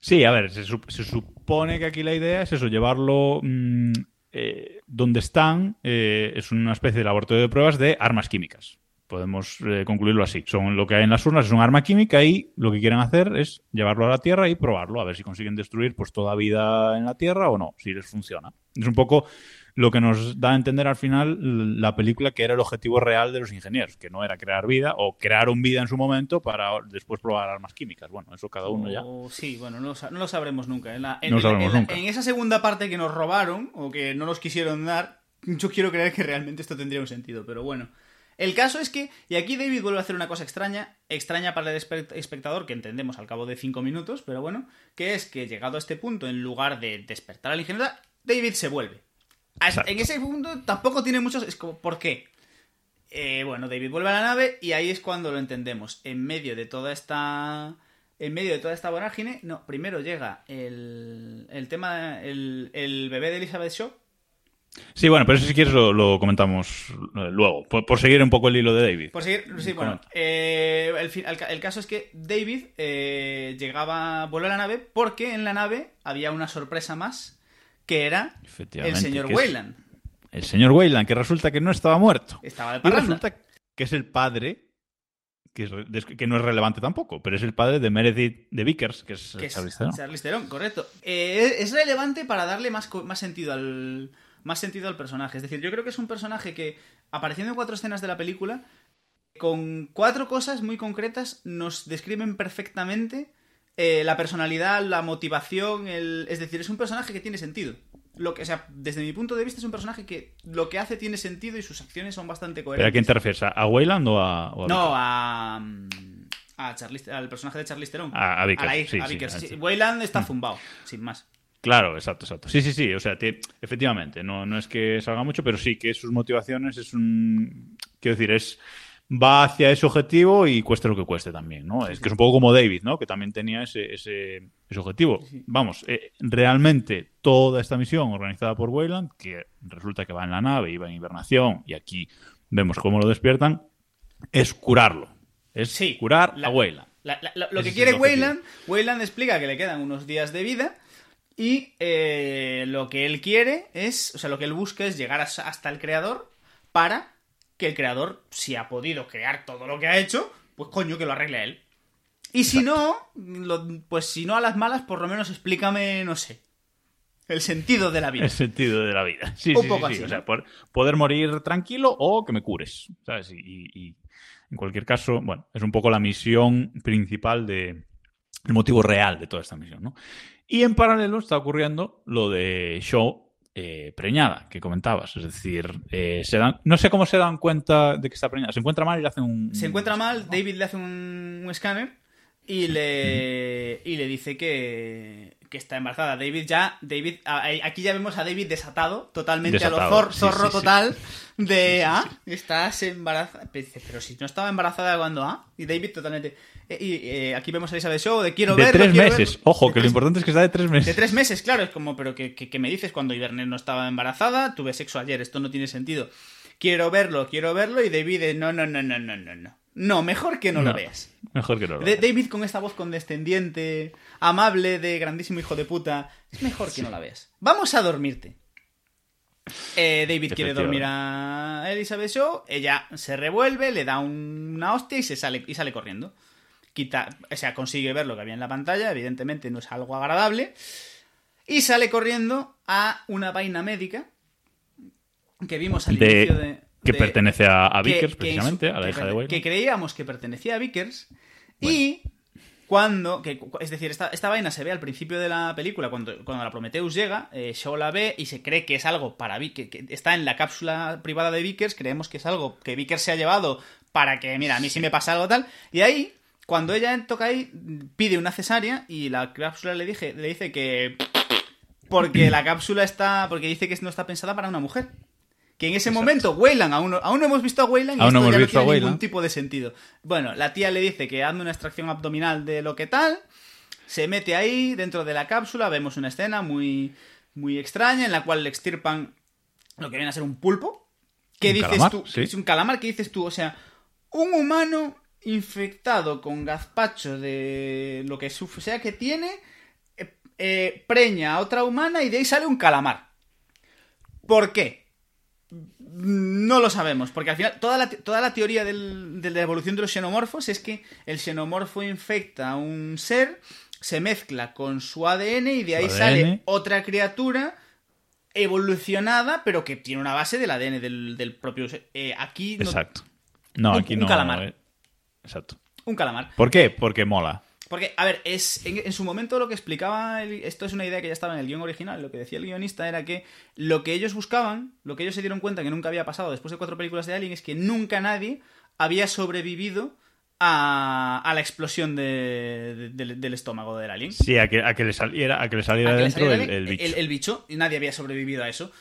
Sí, a ver, se supone que aquí la idea es eso, llevarlo mm, eh, donde están, eh, es una especie de laboratorio de pruebas de armas químicas. Podemos eh, concluirlo así. Son lo que hay en las urnas es un arma química y lo que quieren hacer es llevarlo a la Tierra y probarlo, a ver si consiguen destruir pues toda vida en la Tierra o no, si les funciona. Es un poco lo que nos da a entender al final la película que era el objetivo real de los ingenieros, que no era crear vida o crearon vida en su momento para después probar armas químicas. Bueno, eso cada uno ya. O- sí, bueno, no no lo sabremos nunca. En, la- en- No lo en la- sabremos en la- nunca. en esa segunda parte que nos robaron o que no nos quisieron dar, yo quiero creer que realmente esto tendría un sentido, pero bueno. El caso es que, y aquí David vuelve a hacer una cosa extraña, extraña para el espe- espectador, que entendemos al cabo de cinco minutos, pero bueno, que es que llegado a este punto, en lugar de despertar al ingeniero, David se vuelve. A- Exacto. En ese punto tampoco tiene muchos... Es como, ¿por qué? Eh, bueno, David vuelve a la nave y ahí es cuando lo entendemos. En medio de toda esta. En medio de toda esta vorágine. No, primero llega el. El tema. El, el bebé de Elizabeth Shaw. Sí, bueno, pero eso si quieres lo, lo comentamos eh, luego, por, por seguir un poco el hilo de David. Por seguir. Sí, bueno. Eh, el, caso es que David eh, llegaba. Vuelve a la nave porque en la nave había una sorpresa más. Que era el señor Weyland. El señor Weyland, que resulta que no estaba muerto. Estaba de Y parranda. resulta que es el padre, que, es no es relevante tampoco, pero es el padre de Meredith de Vickers, que es que es Charlize Theron. Charlize Theron, correcto. Eh, es relevante para darle más, más sentido al más sentido al personaje. Es decir, yo creo que es un personaje que, apareciendo en cuatro escenas de la película, con cuatro cosas muy concretas, nos describen perfectamente eh, la personalidad, la motivación, el... es decir, es un personaje que tiene sentido. Lo que, o sea, desde mi punto de vista es un personaje que lo que hace tiene sentido y sus acciones son bastante ¿Pero a coherentes. quién te refieres? ¿A- ¿A Weyland o a, o a No, a, a Charlize- al personaje de Charlize Theron. A- a Vickers, la hija- sí, a Vickers, sí. Weyland está zumbado, sin más. Claro, exacto, exacto. Sí, sí, sí. O sea, te- efectivamente, no, no es que salga mucho, pero sí que sus motivaciones es un. Quiero decir, es. Va hacia ese objetivo y cueste lo que cueste también, ¿no? es que es un poco como David, ¿no? Que también tenía ese, ese, ese objetivo. Sí. Vamos, eh, realmente toda esta misión organizada por Weyland, que resulta que va en la nave, iba en hibernación, y aquí vemos cómo lo despiertan, es curarlo. Es Sí, curar la- a Weyland. La- la- la- lo que quiere. Weyland, Weyland explica que le quedan unos días de vida y eh, lo que él quiere es, o sea, lo que él busca es llegar as- hasta el creador para que el creador, si ha podido crear todo lo que ha hecho, pues coño, que lo arregle él. Y si no, lo- pues si no a las malas, por lo menos explícame, no sé, el sentido de la vida. El sentido de la vida. Sí, Un sí, poco sí, sí. así, O sea, poder morir tranquilo o que me cures. ¿Sabes? Y, y- y en cualquier caso, bueno, es un poco la misión principal de. El motivo real de toda esta misión, ¿no? Y en paralelo está ocurriendo lo de Shaw eh, preñada, que comentabas. Es decir, eh, se dan, no sé cómo se dan cuenta de que está preñada. Se encuentra mal y le hacen un. Se encuentra mal. David le hace un, un escáner y le, y le dice que, que está embarazada. David ya, David, aquí ya vemos a David desatado, totalmente a lo zor- zorro sí, sí. total de, ah, estás embarazada. Pero si no estaba embarazada cuando, ah, y David totalmente. eh, y eh, aquí vemos a Elizabeth Shaw de quiero De tres meses. Ojo, De que lo importante es que está de tres meses. de tres meses, claro, es como, pero ¿qué, qué- qué me dices cuando Iverne no estaba embarazada? Tuve sexo ayer, esto no tiene sentido. Quiero verlo, quiero verlo, y David, no, no, no, no, no, no, no. No, mejor que no, lo No. veas. Mejor que no lo veas. David con esta voz condescendiente, amable, de grandísimo hijo de puta, es mejor que no la veas. Vamos a dormirte. Eh, David quiere dormir a Elizabeth Shaw, ella se revuelve, le da un- una hostia y se sale y sale corriendo. Quita, o sea, consigue ver lo que había en la pantalla, evidentemente no es algo agradable, y sale corriendo a una vaina médica que vimos al De- inicio de que de- pertenece a, a que- Vickers, que precisamente, en su- a la que hija de Wayne. Que creíamos que pertenecía a Vickers. Y cuando. Que, cu- es decir, esta, esta vaina se ve al principio de la película, cuando, cuando la Prometheus llega, eh, Shaw la ve y se cree que es algo para Vickers. Que, que está en la cápsula privada de Vickers, creemos que es algo que Vickers se ha llevado para que, mira, a mí si me pasa algo tal. Y ahí. Cuando ella toca ahí, pide una cesárea y la cápsula le, dije, le dice que. Porque la cápsula está. Porque dice que no está pensada para una mujer. Que en ese momento Weyland, aún, no- aún no hemos visto a Weyland y Aún no esto hemos ya no a tiene ningún tipo de sentido. Bueno, la tía le dice que hazme una extracción abdominal de lo que tal, se mete ahí dentro de la cápsula, vemos una escena muy, muy extraña en la cual le extirpan lo que viene a ser un pulpo. ¿Qué Un dices calamar, tú? sí. Es un calamar, ¿qué dices tú? O sea, un humano infectado con gazpacho de lo que sea que tiene, eh, eh, preña a otra humana y de ahí sale un calamar. ¿Por qué? No lo sabemos, porque al final toda la, toda la teoría del- de la evolución de los xenomorfos es que el xenomorfo infecta a un ser, se mezcla con su ADN y de ahí sale otra criatura evolucionada, pero que tiene una base del ADN del, del propio ser. Eh, aquí no- Exacto. No, Un- aquí un no. calamar. eh, Exacto. un calamar. ¿Por qué? Porque mola. Porque, a ver, es en, en su momento lo que explicaba, el- esto es una idea que ya estaba en el guion original, lo que decía el guionista era que lo que ellos buscaban, lo que ellos se dieron cuenta que nunca había pasado después de cuatro películas de Alien, es que nunca nadie había sobrevivido a, a la explosión de- de- del- del estómago del alien. Sí, a que, a que le saliera, a que le saliera dentro el, el bicho. el- el bicho, y nadie había sobrevivido a eso.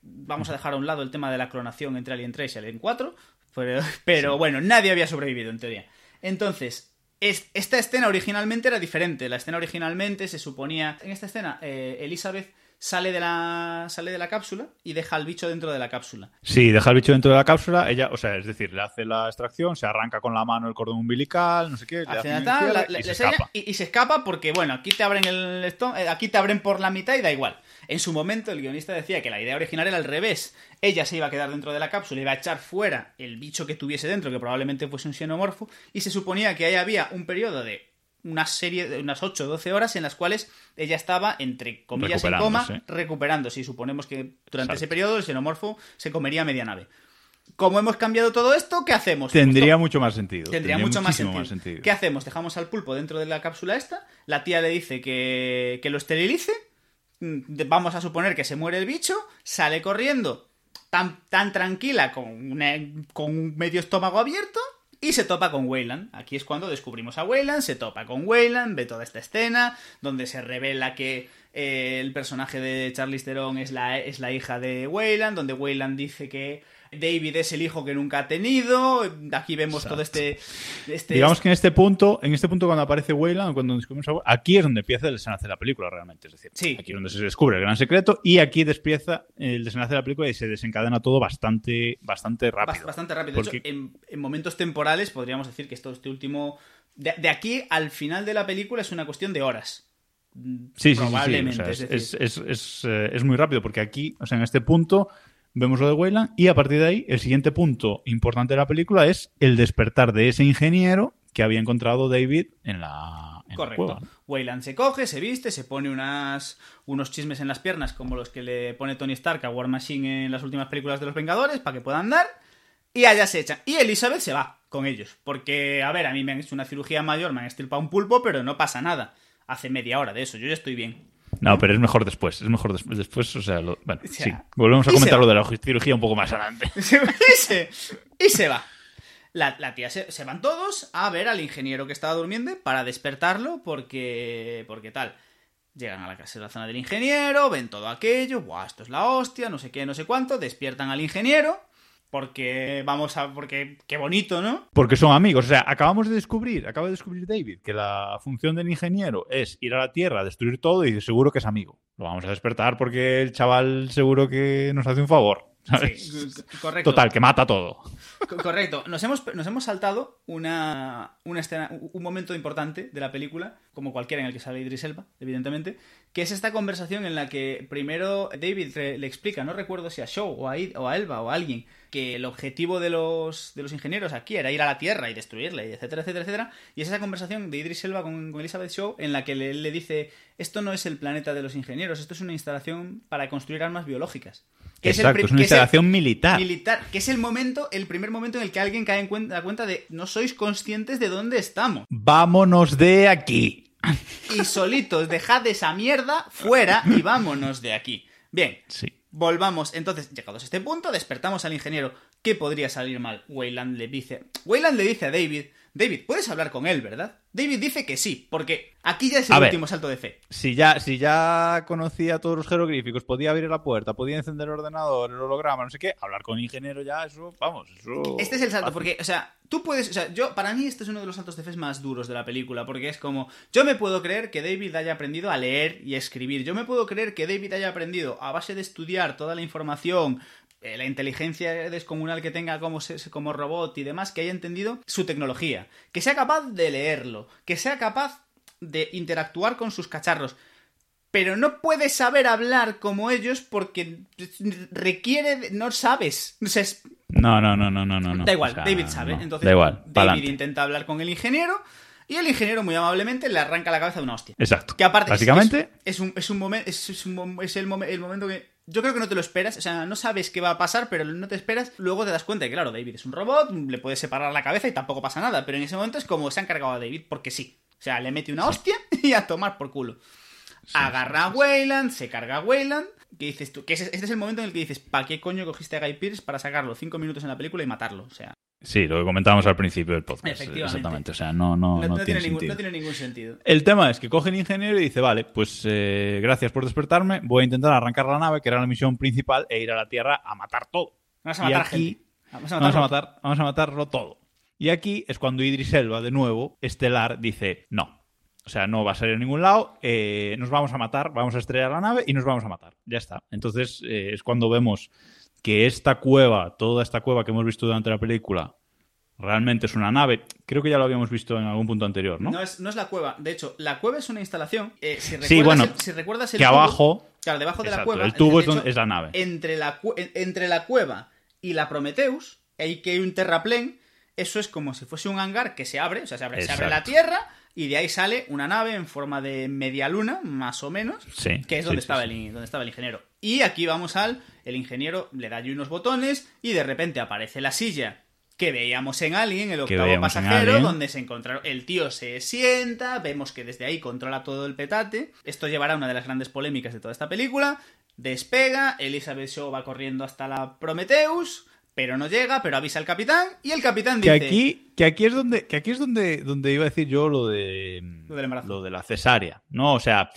Vamos a dejar a un lado el tema de la clonación entre Alien 3 y Alien 4, pero, pero bueno, nadie había sobrevivido en teoría. Entonces, es- esta escena originalmente era diferente. La escena originalmente se suponía... En esta escena, eh, Elizabeth sale de, la, sale de la cápsula y deja al bicho dentro de la cápsula. Sí, deja el bicho dentro de la cápsula, ella, o sea, es decir, le hace la extracción, se arranca con la mano el cordón umbilical, no sé qué, le Hace hace la- y se le escapa. y, y se escapa porque, bueno, aquí te abren el eh, aquí te abren por la mitad y da igual. En su momento el guionista decía que la idea original era al revés. Ella se iba a quedar dentro de la cápsula, iba a echar fuera el bicho que tuviese dentro, que probablemente fuese un xenomorfo, y se suponía que ahí había un periodo de una serie de unas 8 o 12 horas en las cuales ella estaba, entre comillas, en coma, Recuperándose. Y suponemos que durante Exacto. ese periodo el xenomorfo se comería media nave. Como hemos cambiado todo esto, ¿qué hacemos? Tendría mucho más sentido. Tendría mucho más muchísimo sentido. ¿Qué hacemos? Dejamos al pulpo dentro de la cápsula esta. La tía le dice que, que lo esterilice. Mm, Vamos a suponer que se muere el bicho. Sale corriendo tan, tan tranquila con, con un medio estómago abierto. Y se topa con Weyland. Aquí es cuando descubrimos a Weyland. Se topa con Weyland. Ve toda esta escena. Donde se revela que eh, el personaje de Charlize Theron es la, es la hija de Weyland. Donde Weyland dice que David es el hijo que nunca ha tenido. Aquí vemos todo este. este Digamos que en este punto, en este punto cuando aparece Weyland, cuando descubrimos a aquí es donde empieza el desenlace de la película realmente, es decir, Sí. aquí es donde se descubre el gran secreto y aquí despieza el desenlace de la película y se desencadena todo bastante, bastante Bas- rápido. Bastante rápido. De Porque- hecho, en, en momentos temporales podríamos decir que esto, este último. De, de aquí al final de la película es una cuestión de horas. Sí, sí, sí, sí, Probablemente. o sea, es es, decir, es- es- es, eh, es muy rápido porque aquí, o sea, en este punto vemos lo de Weyland y a partir de ahí el siguiente punto importante de la película es el despertar de ese ingeniero que había encontrado David en la, en la Correcto. cueva. Weyland se coge, se viste, se pone unas, unos chismes en las piernas como los que le pone Tony Stark a War Machine en las últimas películas de los Vengadores para que puedan andar. Y allá se echan. Y Elizabeth se va con ellos. Porque, a ver, a mí me han hecho una cirugía mayor, me han estirpado un pulpo, pero no pasa nada. Hace media hora de eso, yo ya estoy bien. No, pero es mejor después, es mejor des- después, o sea, lo- bueno, O sea, sí, volvemos a comentar lo de la cirugía un poco más adelante. y, se, y se va. La, la tía se, se van todos a ver al ingeniero que estaba durmiendo para despertarlo porque, porque tal. Llegan a la casa de la zona del ingeniero, ven todo aquello, Buah, esto es la hostia, no sé qué, no sé cuánto, despiertan al ingeniero, porque vamos a. porque qué bonito, ¿no? Porque son amigos. O sea, acabamos de descubrir, acaba de descubrir David, que la función del ingeniero es ir a la Tierra, destruir todo y seguro que es amigo. Lo vamos a despertar porque el chaval seguro que nos hace un favor. ¿Sabes? Sí, correcto. Total, que mata todo. Co- Correcto. Nos hemos, nos hemos saltado una, una escena, un momento importante de la película, como cualquiera en el que sale Idris Elba, evidentemente, que es esta conversación en la que primero David le explica, no recuerdo si a Shaw o a, Id- o a Elba o a alguien, que el objetivo de los, de los ingenieros aquí era ir a la Tierra y destruirla, y etcétera, etcétera, etcétera. Y es esa conversación de Idris Elba con, con Elizabeth Shaw en la que le, le dice, esto no es el planeta de los ingenieros, esto es una instalación para construir armas biológicas. Que Exacto, es una el- instalación militar. militar, que es el momento, el primer momento en el que alguien cae en cuenta, cuenta de no sois conscientes de dónde estamos. Vámonos de aquí. Y solitos, dejad esa mierda fuera y vámonos de aquí. Bien, Sí. volvamos. Entonces, llegados a este punto, despertamos al ingeniero. ¿Qué podría salir mal? Wayland le dice. Wayland le dice a David. David, puedes hablar con él, ¿verdad? David dice que sí, porque aquí ya es el A ver. último salto de fe. Si ya, si ya conocía todos los jeroglíficos, podía abrir la puerta, podía encender el ordenador, el holograma, no sé qué, hablar con ingeniero ya, eso, vamos, eso... Este es el salto, porque, o sea, tú puedes, o sea, yo, para mí este es uno de los saltos de fe más duros de la película, porque es como, yo me puedo creer que David haya aprendido a leer y a escribir, yo me puedo creer que David haya aprendido a base de estudiar toda la información, la inteligencia descomunal que tenga como, como robot y demás, que haya entendido su tecnología, que sea capaz de leerlo, que sea capaz de interactuar con sus cacharros, pero no puedes saber hablar como ellos porque requiere, de- no sabes, o sea, es- No, no, no, no, no, no. Da igual, O sea, David sabe. no. Entonces, da igual, David pa'lante. intenta hablar con el ingeniero y el ingeniero, muy amablemente, le arranca la cabeza de una hostia. Exacto. Que aparte, es- Básicamente, es, es un, es un momento, es, es un mom- es el, momen- el momento que yo creo que no te lo esperas, o sea, no sabes qué va a pasar, pero no te esperas, luego te das cuenta de que, claro, David es un robot, le puedes separar la cabeza y tampoco pasa nada, pero en ese momento es como se han cargado a David porque sí. O sea, le mete una hostia y a tomar por culo. Agarra a Wayland, se carga a Wayland. Que dices tú, que este es el momento en el que dices, ¿para qué coño cogiste a Guy Pearce para sacarlo cinco minutos en la película y matarlo? O sea, sí, lo que comentábamos al principio del podcast. Exactamente, o sea, no, no, no, tiene, tiene ningún, sentido. no tiene ningún sentido. El tema es que coge el ingeniero y dice, vale, pues eh, gracias por despertarme, voy a intentar arrancar la nave, que era la misión principal, e ir a la Tierra a matar todo. Vamos a Y matar aquí- gente. Vamos a Vamos a, matarlo. matar, vamos a matarlo todo. Y aquí es cuando Idris Elba, de nuevo, Estelar, dice, no. O sea, no va a salir a ningún lado, eh, nos vamos a matar, vamos a estrellar la nave y nos vamos a matar. Ya está. Entonces eh, es cuando vemos que esta cueva, toda esta cueva que hemos visto durante la película, realmente es una nave. Creo que ya lo habíamos visto en algún punto anterior, ¿no? No es, no es la cueva. De hecho, la cueva es una instalación. eh, si recuerdas Sí, bueno, el- si recuerdas el que tubo- abajo... Claro, debajo de la cueva. el tubo de es, donde- hecho, es la nave. Entre la, entre la cueva y la Prometheus, ahí que hay un terraplén, eso es como si fuese un hangar que se abre, o sea, se abre, se abre la tierra y de ahí sale una nave en forma de media luna, más o menos, Sí, que es donde, sí, estaba. El, donde estaba el ingeniero. Y aquí vamos al, el ingeniero le da allí unos botones y de repente aparece la silla que veíamos en Alien, el octavo pasajero, donde se encontraron. El tío se sienta, vemos que desde ahí controla todo el petate. Esto llevará a una de las grandes polémicas de toda esta película. Despega, Elizabeth Shaw va corriendo hasta la Prometheus, pero no llega, pero avisa al capitán, y el capitán Que dice. aquí, que aquí es donde, que aquí es donde, donde iba a decir yo lo de Lo del embarazo. lo de la cesárea, ¿no? O sea,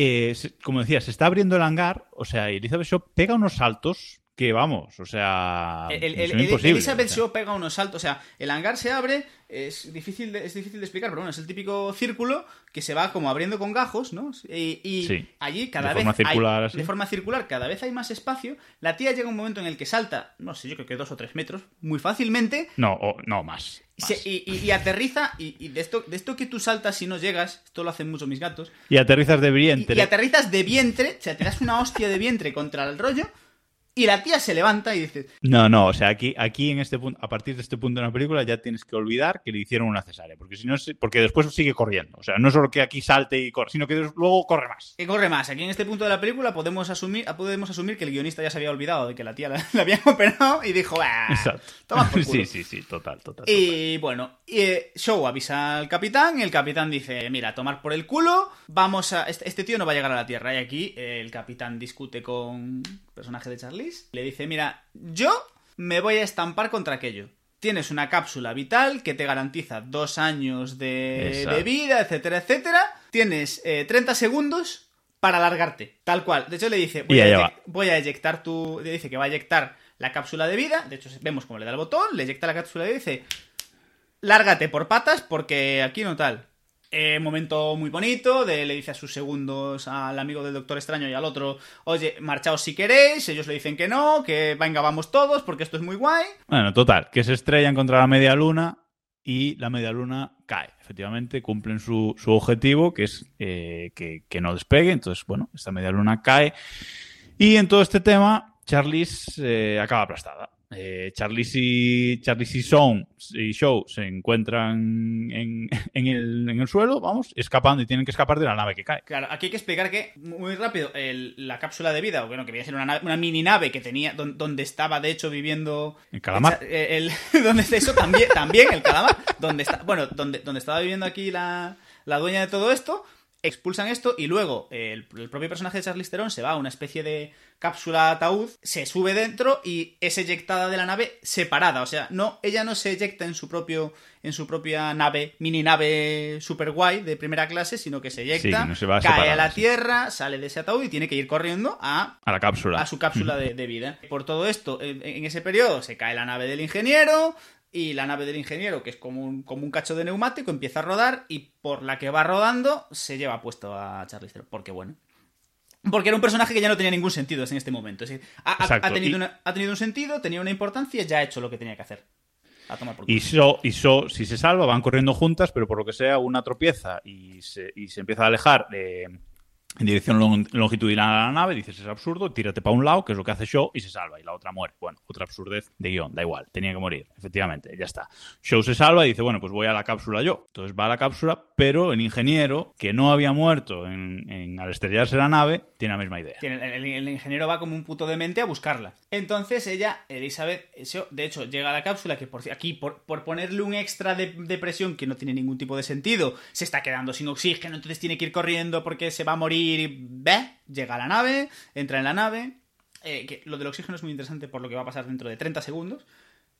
eh, como decía, se está abriendo el hangar, o sea, Elizabeth Shaw pega unos saltos que vamos, o sea, El, el- el- Elizabeth o sea. Pega unos saltos, o sea, el hangar se abre, es difícil de, es difícil de explicar, pero bueno, es el típico círculo que se va como abriendo con gajos, ¿no? Y, y Sí. allí cada De vez forma circular, hay, así. de forma circular cada vez hay más espacio. La tía llega un momento en el que salta, no sé, yo creo que dos o tres metros, muy fácilmente, No, o- no más. y, más. se- y- y- y aterriza, y, de, esto, de esto que tú saltas y no llegas, esto lo hacen mucho mis gatos, Y aterrizas de vientre. y aterrizas de vientre, o sea, te das una hostia de vientre contra el rollo, y la tía se levanta y dice, No, no, o sea, aquí, aquí en este punto, a partir de este punto en la película ya tienes que olvidar que le hicieron una cesárea, porque si no, porque después sigue corriendo. O sea, no solo que aquí salte y corre, sino que luego corre más. que corre más. Aquí en este punto de la película podemos asumir, podemos asumir que el guionista ya se había olvidado de que la tía la, la habían operado y dijo, "Ah, Exacto. toma por culo". Sí, sí, sí, total, total. total. Y bueno, y, eh, Show avisa al capitán y el capitán dice, mira, tomar por el culo, vamos a... Este, este tío no va a llegar a la Tierra. Y aquí eh, el capitán discute con personaje de Charlize. Le dice, mira, yo me voy a estampar contra aquello. tienes una cápsula vital que te garantiza dos años de, vida, etcétera, etcétera. Tienes eh, 30 segundos para alargarte, tal cual. De hecho, le dice, voy, a, voy a eyectar tu... Le dice que va a eyectar la cápsula de vida. De hecho, vemos cómo le da el botón, le eyecta la cápsula de vida y dice, lárgate por patas porque aquí no tal. Eh, momento muy bonito, le dice a sus segundos al amigo del Doctor Extraño y al otro, oye, marchaos si queréis, ellos le dicen que no, que venga, vamos todos porque esto es muy guay. Bueno, total, que se estrellan contra la media luna y la media luna cae. Efectivamente, cumplen su, su objetivo, que es eh, que, que no despegue. Entonces, bueno, esta media luna cae. Y en todo este tema, Charlize eh, acaba aplastada. Eh, Charlize y, Charlize y, Shaun, y Show se encuentran en, en el, en el suelo, vamos, escapando y tienen que escapar de la nave que cae. Claro, aquí hay que explicar que, muy rápido, el- la cápsula de vida, o bueno, que viene a ser una, nave- una mini nave que tenía, don- donde estaba de hecho viviendo... El calamar. Eh, El, donde está eso también, también el calamar, donde está, bueno, donde, donde estaba viviendo aquí la, la dueña de todo esto, expulsan esto y luego el, el propio personaje de Charlize Theron se va a una especie de cápsula ataúd, se sube dentro y es eyectada de la nave separada, o sea, no, ella no se eyecta en su propio, en su propia nave, mini nave super guay de primera clase, sino que se eyecta, no se va cae a la sí. tierra, sale de ese ataúd y tiene que ir corriendo a A la cápsula. a su cápsula de, de vida. Por todo esto, en, en ese periodo se cae la nave del ingeniero y la nave del ingeniero, que es como un, como un cacho de neumático, empieza a rodar y por la que va rodando se lleva puesto a Charlize Theron. Porque bueno. Porque era un personaje que ya no tenía ningún sentido en este momento. Es decir, ha, tenido y- una- ha tenido un sentido, tenía una importancia, ya ha hecho lo que tenía que hacer. A tomar por. Y So, y So, si se salva, van corriendo juntas, pero por lo que sea, una tropieza y se, y se empieza a alejar de- en dirección lon- longitudinal a la nave, dices, es absurdo, tírate para un lado, que es lo que hace Shaw, y se salva, y la otra muere. Bueno, otra absurdez de guion, da igual, tenía que morir, efectivamente, ya está. Shaw se salva y dice, bueno, pues voy a la cápsula yo. Entonces va a la cápsula, pero el ingeniero, que no había muerto en, al estrellarse la nave, tiene la misma idea. El, ingeniero va como un puto demente a buscarla. Entonces ella, Elizabeth, de hecho, llega a la cápsula que por, aquí, por, ponerle un extra de presión que no tiene ningún tipo de sentido, se está quedando sin oxígeno, entonces tiene que ir corriendo porque se va a morir y ve, llega a la nave, entra en la nave. eh, que lo del oxígeno es muy interesante por lo que va a pasar dentro de 30 segundos.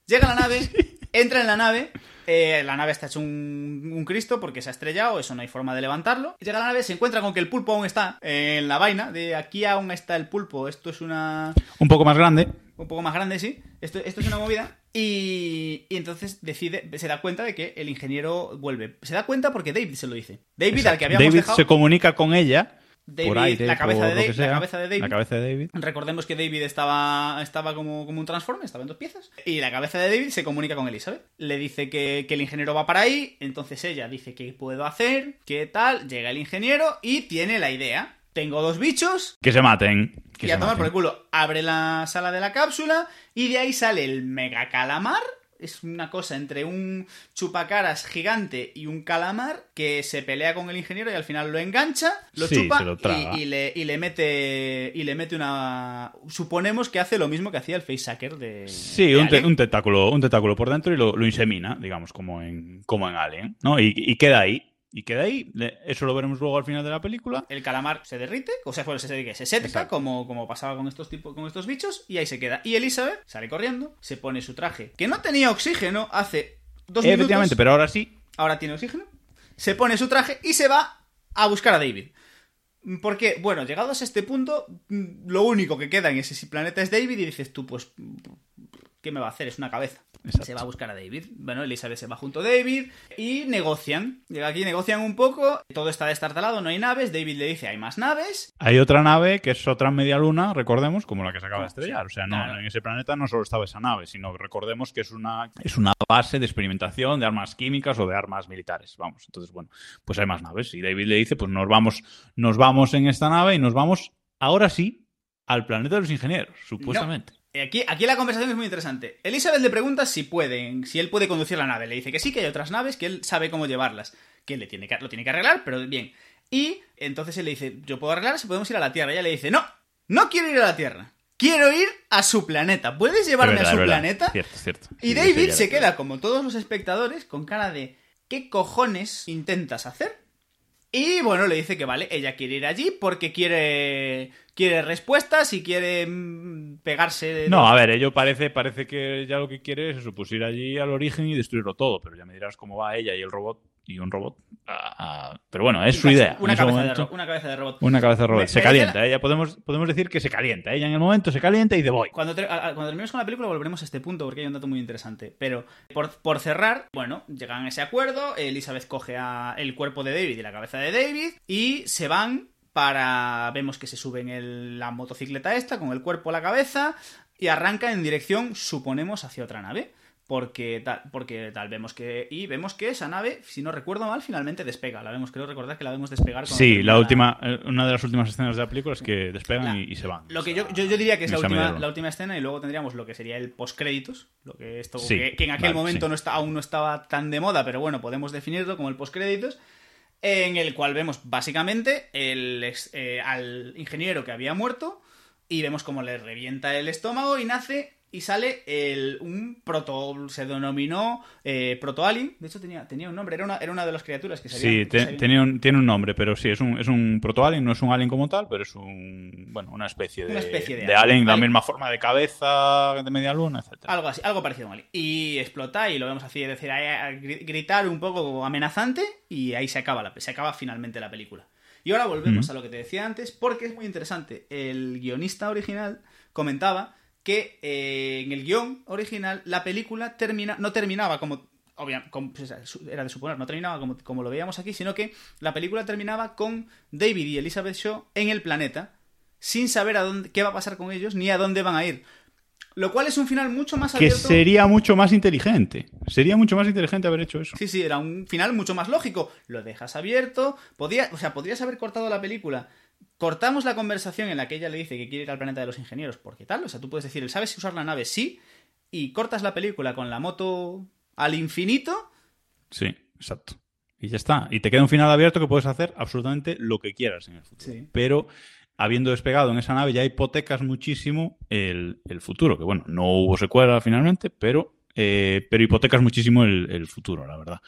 Llega a la nave, entra en la nave, eh, la nave está hecho un, un Cristo porque se ha estrellado, eso no hay forma de levantarlo. Llega a la nave, se encuentra con que el pulpo aún está en la vaina, de aquí aún está el pulpo, esto es una... Un poco más grande, un poco más grande, sí, esto, esto es una movida. Y, y entonces decide, se da cuenta de que el ingeniero vuelve. Se da cuenta porque David se lo dice. David, al que habíamos David dejado... se comunica con ella David, por aire, la, cabeza por de David, la sea. cabeza de David. La cabeza de David. Recordemos que David estaba, estaba como, como un transforme, estaba en dos piezas. Y la cabeza de David se comunica con Elizabeth. Le dice que, que el ingeniero va para ahí. Entonces ella dice qué puedo hacer, qué tal. Llega el ingeniero y tiene la idea. Tengo dos bichos. Que se maten. Que y se a tomar por el culo. Abre la sala de la cápsula. Y de ahí sale el mega calamar. Es una cosa entre un chupacaras gigante y un calamar que se pelea con el ingeniero y al final lo engancha, lo Sí, chupa lo y, y le, y le mete y le mete una suponemos que hace lo mismo que hacía el facehacker de Sí, de un, te- Alien. un tentáculo, un tentáculo por dentro y lo, lo insemina, digamos, como en, como en Alien, ¿no? Y, y queda ahí. Y queda ahí. Eso lo veremos luego al final de la película. el calamar se derrite, o sea, bueno, se, se, se seca como, como pasaba con estos tipos, con estos bichos, y ahí se queda. Y Elizabeth sale corriendo, se pone su traje, que no tenía oxígeno hace dos Efectivamente, minutos. pero ahora sí. ahora tiene oxígeno, se pone su traje y se va a buscar a David. Porque, bueno, llegados a este punto, mm, lo único que queda en ese planeta es David y dices tú, pues, ¿qué me va a hacer? Es una cabeza. Exacto. Se va a buscar a David. Bueno, Elizabeth se va junto a David y negocian. Llega aquí, negocian un poco. Todo está destartalado, no hay naves. David le dice, hay más naves. Hay otra nave que es otra media luna, recordemos, como la que se acaba de estrellar. O sea, no, Claro. en ese planeta no solo estaba esa nave, sino que recordemos que es una, es una base de experimentación de armas químicas o de armas militares. Vamos, entonces, bueno, pues hay más naves. Y David le dice, pues nos vamos, nos vamos en esta nave y nos vamos, ahora sí, al planeta de los ingenieros, supuestamente. Aquí, aquí la conversación es muy interesante. Elizabeth le pregunta si pueden, si él puede conducir la nave. Le dice que sí, que hay otras naves, que él sabe cómo llevarlas. Que él le tiene que, lo tiene que arreglar, pero bien. Y entonces él le dice, yo puedo arreglar si podemos ir a la Tierra. Y ella le dice, no, no quiero ir a la Tierra. Quiero ir a su planeta. ¿Puedes Es llevarme verdad, a su planeta? Cierto, cierto. Y Sí, David se queda, como todos los espectadores, con cara de ¿qué cojones intentas hacer? Y bueno, le dice que vale, ella quiere ir allí porque quiere quiere respuestas y quiere mm, pegarse. No, a ver, ello parece, parece que ya lo que quiere es eso, pues ir allí al origen y destruirlo todo, pero ya me dirás cómo va ella y el robot y un robot. pero bueno, es su idea. Una cabeza, de una cabeza, de robot. Una cabeza de robot. se calienta. Ella podemos, podemos decir que se calienta. Ella en el momento se calienta y de voy. Cuando, cuando terminemos con la película volveremos a este punto porque hay un dato muy interesante. Pero por, por cerrar, bueno, llegan a ese acuerdo. Elizabeth coge a el cuerpo de David y la cabeza de David y se van para... Vemos que se suben en la motocicleta esta con el cuerpo a la cabeza y arranca en dirección, suponemos, hacia otra nave porque tal, porque tal vemos que y vemos que esa nave si no recuerdo mal finalmente despega. La vemos creo recordar que la vemos despegar sí la última eh, una de las últimas escenas de la película es que despegan y, se van. lo que yo, yo, diría que es la última, la última escena y luego tendríamos lo que sería el post créditos lo que esto que, en aquel momento no está, aún no estaba tan de moda pero bueno podemos definirlo como el post créditos en el cual vemos básicamente el, eh, al ingeniero que había muerto y vemos cómo le revienta el estómago y nace y sale el, un proto, se denominó eh, proto alien, de hecho tenía, tenía un nombre, era una, era una de las criaturas que Sí, tenía un, tiene un nombre, pero sí, es un, es un proto alien, no es un alien como tal, pero es un, bueno, una especie de, especie de, de alien, la misma forma de cabeza, de media luna, etc. Algo así, algo parecido a un alien. Y explota y lo vemos así, es decir, gritar un poco amenazante y ahí se acaba, la, se acaba finalmente la película. Y ahora volvemos a lo que te decía antes, porque es muy interesante. El guionista original comentaba que eh, en el guion original la película termina, no terminaba como, era de suponer, no terminaba como, como lo veíamos aquí, sino que la película terminaba con David y Elizabeth Shaw en el planeta, sin saber a dónde, qué va a pasar con ellos ni a dónde van a ir. Lo cual es un final mucho más abierto. Que sería mucho más inteligente. Sería mucho más inteligente haber hecho eso. Sí, sí, era un final mucho más lógico. Lo dejas abierto. Podía, o sea, podrías haber cortado la película cortamos la conversación en la que ella le dice que quiere ir al planeta de los ingenieros porque tal, o sea, tú puedes decir, ¿sabes usar la nave? Sí, y cortas la película con la moto al infinito. Sí, exacto. Y ya está. Y te queda un final abierto que puedes hacer absolutamente lo que quieras en el futuro. Pero habiendo despegado en esa nave ya hipotecas muchísimo el, futuro, que bueno, no hubo secuela finalmente, pero, eh, pero hipotecas muchísimo el futuro, la verdad.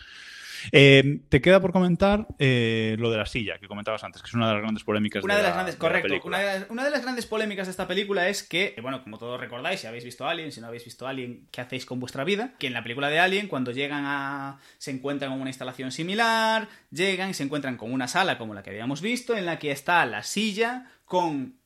Eh, te queda por comentar eh, lo de la silla que comentabas antes, que es una de las grandes polémicas una de, las grandes, correcto. una, de las, grandes polémicas de esta película es que, bueno, como todos recordáis, si habéis visto Alien, si no habéis visto Alien, ¿qué hacéis con vuestra vida? Que en la película de Alien, cuando llegan a. se encuentran con una instalación similar, llegan y se encuentran con una sala como la que habíamos visto, en la que está la silla con,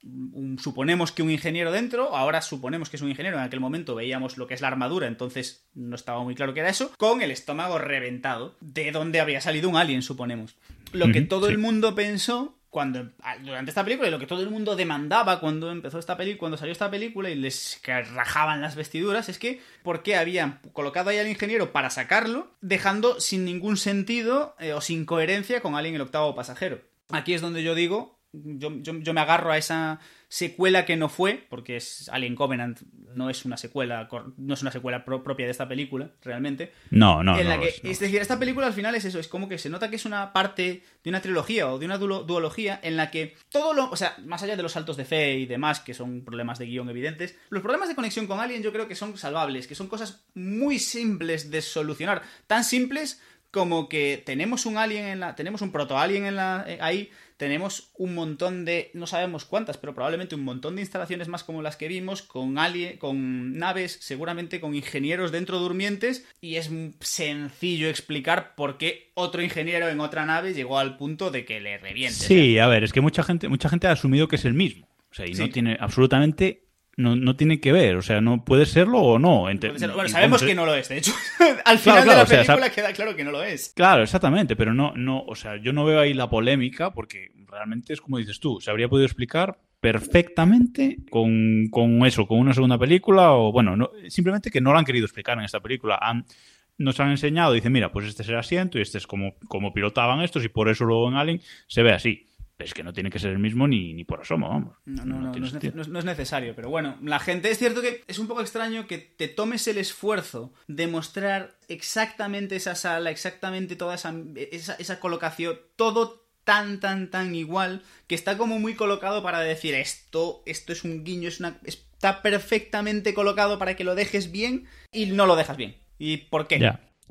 suponemos que un ingeniero dentro, ahora suponemos que es un ingeniero, en aquel momento veíamos lo que es la armadura, entonces no estaba muy claro que era eso, con el estómago reventado, de donde había salido un alien, suponemos. Lo que todo el mundo pensó cuando durante esta película y lo que todo el mundo demandaba cuando empezó esta película, cuando salió esta película y les rajaban las vestiduras, es que ¿por qué habían colocado ahí al ingeniero para sacarlo, dejando sin ningún sentido eh, o sin coherencia con alguien el octavo pasajero? Aquí es donde yo digo, yo, me agarro a esa secuela que no fue, porque es Alien Covenant no es una secuela, no es una secuela propia de esta película, realmente. No, no, es, es, decir, esta película al final es eso, es como que se nota que es una parte de una trilogía o de una duología en la que todo lo, o sea, más allá de los saltos de fe y demás, que son problemas de guion evidentes, los problemas de conexión con Alien yo creo que son salvables, que son cosas muy simples de solucionar, tan simples como que tenemos un alien en la tenemos un proto alien en la eh, ahí tenemos un montón de, no sabemos cuántas, pero probablemente un montón de instalaciones más como las que vimos, con, alien, con naves, seguramente con ingenieros dentro durmientes, y es sencillo explicar por qué otro ingeniero en otra nave llegó al punto de que le reviente. Sí, a ver, es que mucha gente, mucha gente ha asumido que es el mismo. O sea, y no tiene absolutamente no, no, tiene que ver, o sea, no puede serlo o no. Bueno, sabemos que no lo es, de hecho. Al final de la película queda claro que no lo es. Claro, exactamente, pero no, no, o sea, yo no veo ahí la polémica porque realmente es como dices tú, se habría podido explicar perfectamente con, con eso, con una segunda película o, bueno, no, simplemente que no lo han querido explicar en esta película. Han, nos han enseñado, dicen, mira, pues este es el asiento y este es como, como pilotaban estos y por eso luego en Alien se ve así es que no tiene que ser el mismo ni, ni por asomo, vamos. No, no, no, no, es necesario, pero bueno, la gente es cierto que es un poco extraño que te tomes el esfuerzo de mostrar exactamente esa sala, exactamente toda esa, esa, colocación, todo tan, tan, tan igual, que está como muy colocado para decir esto, esto es un guiño, es una, está perfectamente colocado para que lo dejes bien y no lo dejas bien. ¿Y por qué?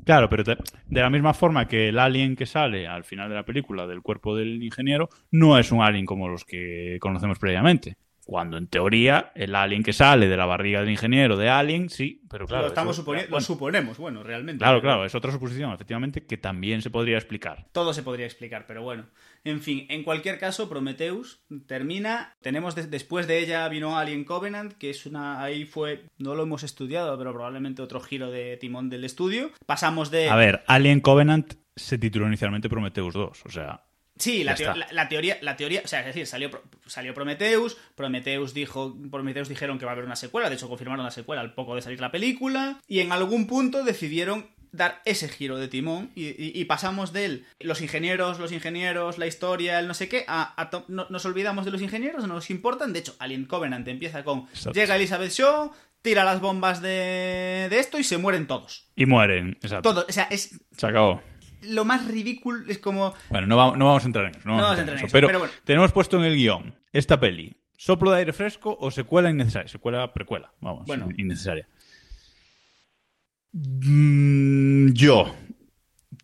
Claro, pero te- de la misma forma que el alien que sale al final de la película del cuerpo del ingeniero no es un alien como los que conocemos previamente. Cuando en teoría el alien que sale de la barriga del ingeniero de Alien, sí, pero claro. lo, estamos eso- suponi- lo bueno, suponemos, bueno, realmente. Claro, claro, es otra suposición, efectivamente, que también se podría explicar. Todo se podría explicar, pero bueno. En fin, en cualquier caso, Prometheus termina. Tenemos de- después de ella vino Alien Covenant, que es una. Ahí fue. No lo hemos estudiado, pero probablemente otro giro de timón del estudio. Pasamos de. A ver, Alien Covenant se tituló inicialmente Prometheus 2, o sea, Sí, la, Ya teo- está. la- la teoría, la teoría, o sea, es decir, salió, salió Prometheus, Prometheus dijo, Prometheus dijeron que va a haber una secuela, de hecho confirmaron la secuela al poco de salir la película, y en algún punto decidieron dar ese giro de timón y, y- y pasamos de él, los ingenieros, los ingenieros, la historia, el no sé qué, a, a to- no- nos olvidamos de los ingenieros, no nos importan, de hecho, Alien Covenant empieza con, Exacto. llega Elizabeth Shaw, tira las bombas de, de esto y se mueren todos. y mueren, exacto. Todos, o sea, es Se acabó. lo más ridículo, es como... Bueno, no vamos, no vamos a entrar en eso. No, vamos a entrar en eso. Pero, pero bueno. tenemos puesto en el guion esta peli. ¿Soplo de aire fresco o secuela innecesaria? Secuela, precuela. Vamos, Bueno. innecesaria. Mm, yo,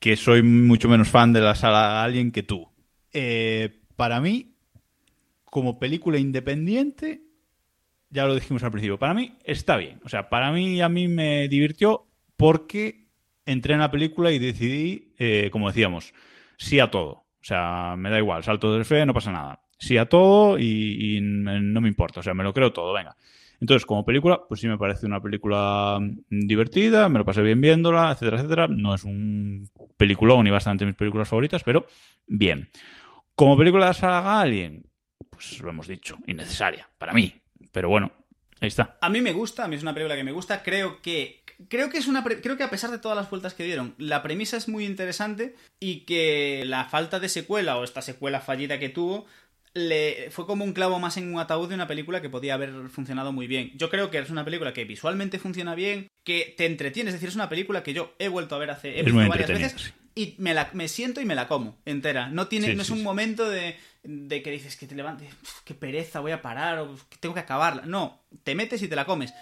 que soy mucho menos fan de la saga Alien que tú. eh, para mí, como película independiente, ya lo dijimos al principio, para mí está bien. O sea, para mí a mí me divirtió porque entré en la película y decidí, eh, como decíamos, sí a todo. O sea, me da igual, salto de fe, no pasa nada. Sí a todo y, y no me importa. O sea, me lo creo todo, venga. Entonces, como película, pues sí me parece una película mm, divertida, me lo pasé bien viéndola, etcétera, etcétera. No es un peliculón ni bastante mis películas favoritas, pero bien. Como película de la saga Alien, pues lo hemos dicho, innecesaria, para mí. Pero bueno, ahí está. A mí me gusta, a mí es una película que me gusta. Creo que. Creo que es una. Creo que a pesar de todas las vueltas que dieron, la premisa es muy interesante y que la falta de secuela o esta secuela fallida que tuvo. Le, fue como un clavo más en un ataúd de una película que podía haber funcionado muy bien. Yo creo que es una película que visualmente funciona bien, que te entretiene, es decir, es una película que yo he vuelto a ver hace he visto varias veces y me, la, me siento y me la como entera. No tiene, Sí, no sí, es un sí. momento de, de que dices que te levantes, "Uf, qué pereza, voy a parar, o que tengo que acabarla. No, te metes y te la comes.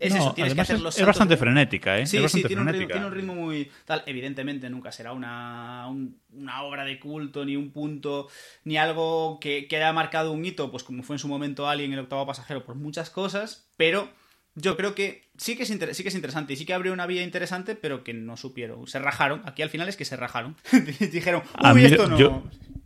Es No, eso, tienes que además hacer es, los es saltos bastante frenética, ¿eh? Sí, es sí, tiene un, ritmo, frenética. tiene un ritmo muy tal. Evidentemente nunca será una, un- una obra de culto, ni un punto, ni algo que, que haya marcado un hito, pues como fue en su momento Alien, el octavo pasajero, por muchas cosas, pero yo creo que sí que es, sí que es interesante y sí que abrió una vía interesante, pero que no supieron. Se rajaron. Aquí al final es que se rajaron. Dijeron, A uy, mí, esto no. yo,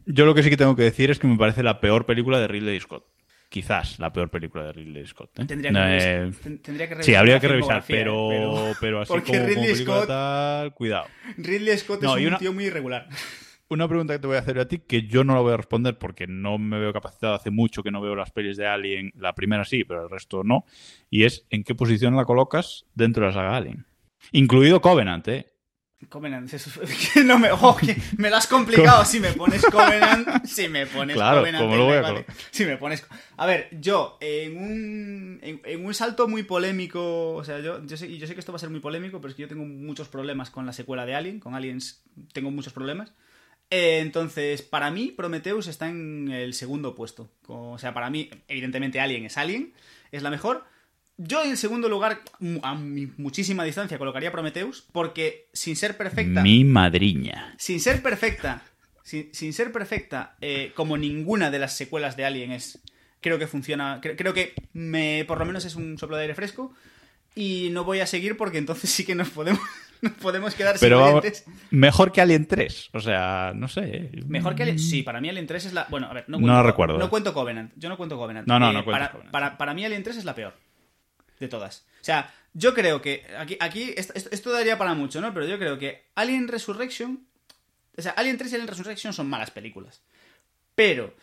yo lo que sí que tengo que decir es que me parece la peor película de Ridley Scott. Quizás la peor película de Ridley Scott. ¿eh? Tendría que, Eh, tendría que Sí, revisar habría la que revisar, pero, ¿eh? pero así porque como, como Ridley película Scott- tal, cuidado. Ridley Scott No, es un una- tío muy irregular. Una pregunta que te voy a hacer a ti, que yo no la voy a responder porque no me veo capacitado, hace mucho que no veo las pelis de Alien, la primera sí, pero el resto no, y es ¿en qué posición la colocas dentro de la saga Alien? Incluido Covenant, ¿eh? Covenant, que no me, oh, que me lo has complicado si me pones Covenant, si me pones Claro, Covenant, ¿cómo lo voy a vale. si me pones, a ver, yo en un en, en un salto muy polémico, o sea, yo yo sé, y yo sé que esto va a ser muy polémico, pero es que yo tengo muchos problemas con la secuela de Alien, con Aliens tengo muchos problemas. Eh, entonces, para mí, Prometheus está en el segundo puesto. O sea, para mí, evidentemente, Alien es Alien, es la mejor. Yo, en segundo lugar, a muchísima distancia, colocaría Prometheus, porque sin ser perfecta. Mi madriña. Sin ser perfecta. Sin, sin ser perfecta, eh, como ninguna de las secuelas de Alien es. Creo que funciona. cre- creo que me, por lo menos es un soplo de aire fresco. Y no voy a seguir porque entonces sí que nos podemos, nos podemos quedar sin Pero vamos, oyentes. mejor que Alien 3, o sea, no sé. ¿eh? Mejor que Alien. Sí, para mí Alien 3 es la. Bueno, a ver, no No cuento, la recuerdo, No eh. cuento Covenant. Yo no cuento Covenant. Eh, No, no, no cuentas para, Covenant. Para, para mí Alien 3 es la peor. De todas. O sea, yo creo que. Aquí, aquí esto, esto- daría para mucho, ¿no? Pero yo creo que Alien Resurrection. O sea, Alien 3 y Alien Resurrection son malas películas. Pero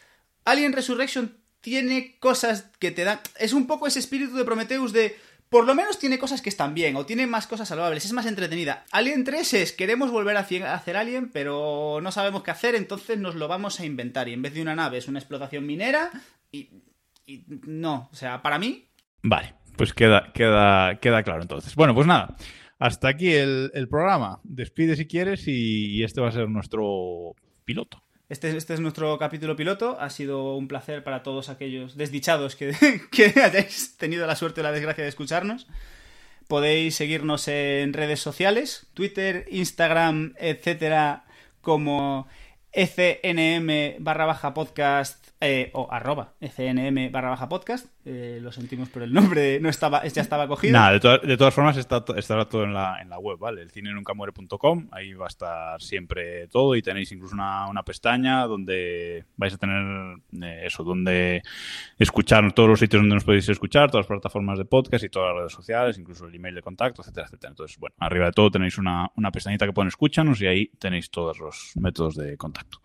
Alien Resurrection tiene cosas que te dan. Es un poco ese espíritu de Prometheus de. Por lo menos tiene cosas que están bien, o tiene más cosas salvables, es más entretenida. Alien 3 es, queremos volver a hacer Alien, pero no sabemos qué hacer, entonces nos lo vamos a inventar. Y en vez de una nave es una explotación minera, y, y no, o sea, para mí, Vale, pues queda, queda, queda claro entonces. Bueno, pues nada, hasta aquí el, el programa. Despide si quieres y, este va a ser nuestro piloto. Este, este es nuestro capítulo piloto. Ha sido un placer para todos aquellos desdichados que, que hayáis tenido la suerte o la desgracia de escucharnos. Podéis seguirnos en redes sociales, Twitter, Instagram, etcétera, como FNM barra baja podcast eh, o arroba FNM barra baja podcast. Eh, lo sentimos por el nombre, no estaba, ya estaba cogido. Nada, de, to- de todas formas está, estará todo en la, en la web, ¿vale? El cine nunca ahí va a estar siempre todo y tenéis incluso una, una pestaña donde vais a tener eh, eso, donde escuchar todos los sitios donde nos podéis escuchar, todas las plataformas de podcast y todas las redes sociales, incluso el email de contacto, etcétera, etcétera. Entonces, bueno, arriba de todo tenéis una, una pestañita que pone escúchanos y ahí tenéis todos los métodos de contacto.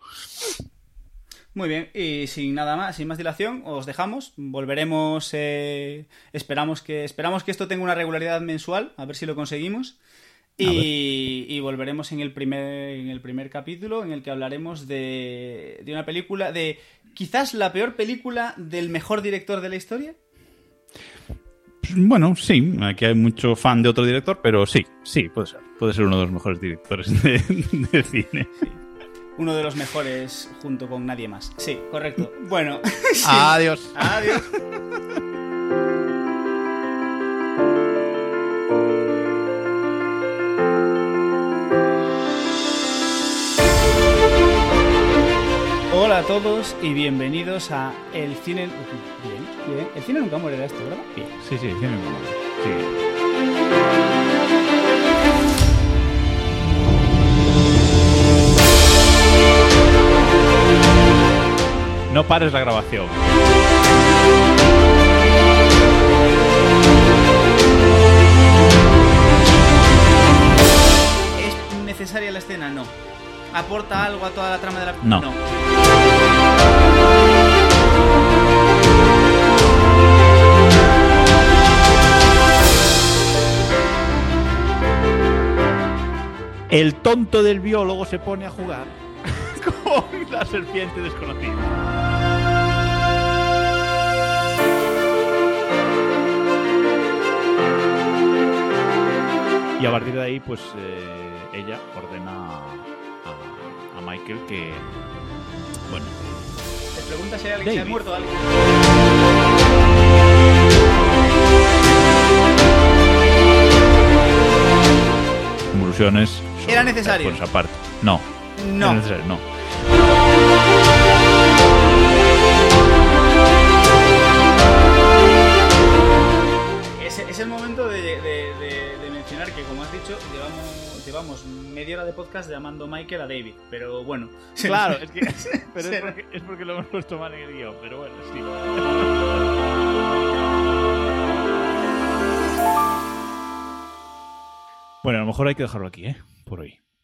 Muy bien, y sin nada más, sin más dilación, os dejamos. Volveremos, eh, esperamos que esperamos que esto tenga una regularidad mensual, a ver si lo conseguimos. Y, y volveremos en el primer en el primer capítulo en el que hablaremos de, de una película de quizás la peor película del mejor director de la historia. Bueno, sí, aquí hay mucho fan de otro director, pero sí, sí, puede ser. Puede ser uno de los mejores directores de, de cine. Uno de los mejores junto con nadie más. Sí, correcto. Bueno, sí. Adiós. Adiós. Hola a todos y bienvenidos a El Cine... Bien, bien. El Cine nunca muere de esto, ¿verdad? Bien. Sí, sí, cine nunca muere. Sí. No pares la grabación. ¿Es necesaria la escena? No. ¿Aporta algo a toda la trama de la No. El tonto del biólogo se pone a jugar con la serpiente desconocida. Y a partir de ahí, pues eh, ella ordena a, a Michael que. Bueno, Te pregunta si hay alguien ha muerto alguien. conclusiones. ¿Era necesario? Por esa parte. No. No. Era necesario, no. Media hora de podcast llamando Michael a David. Pero bueno. Claro, es que. Pero es Será. porque, es porque lo hemos puesto mal en el guion, pero bueno, sí. Bueno, a lo mejor hay que dejarlo aquí, ¿eh? Por hoy.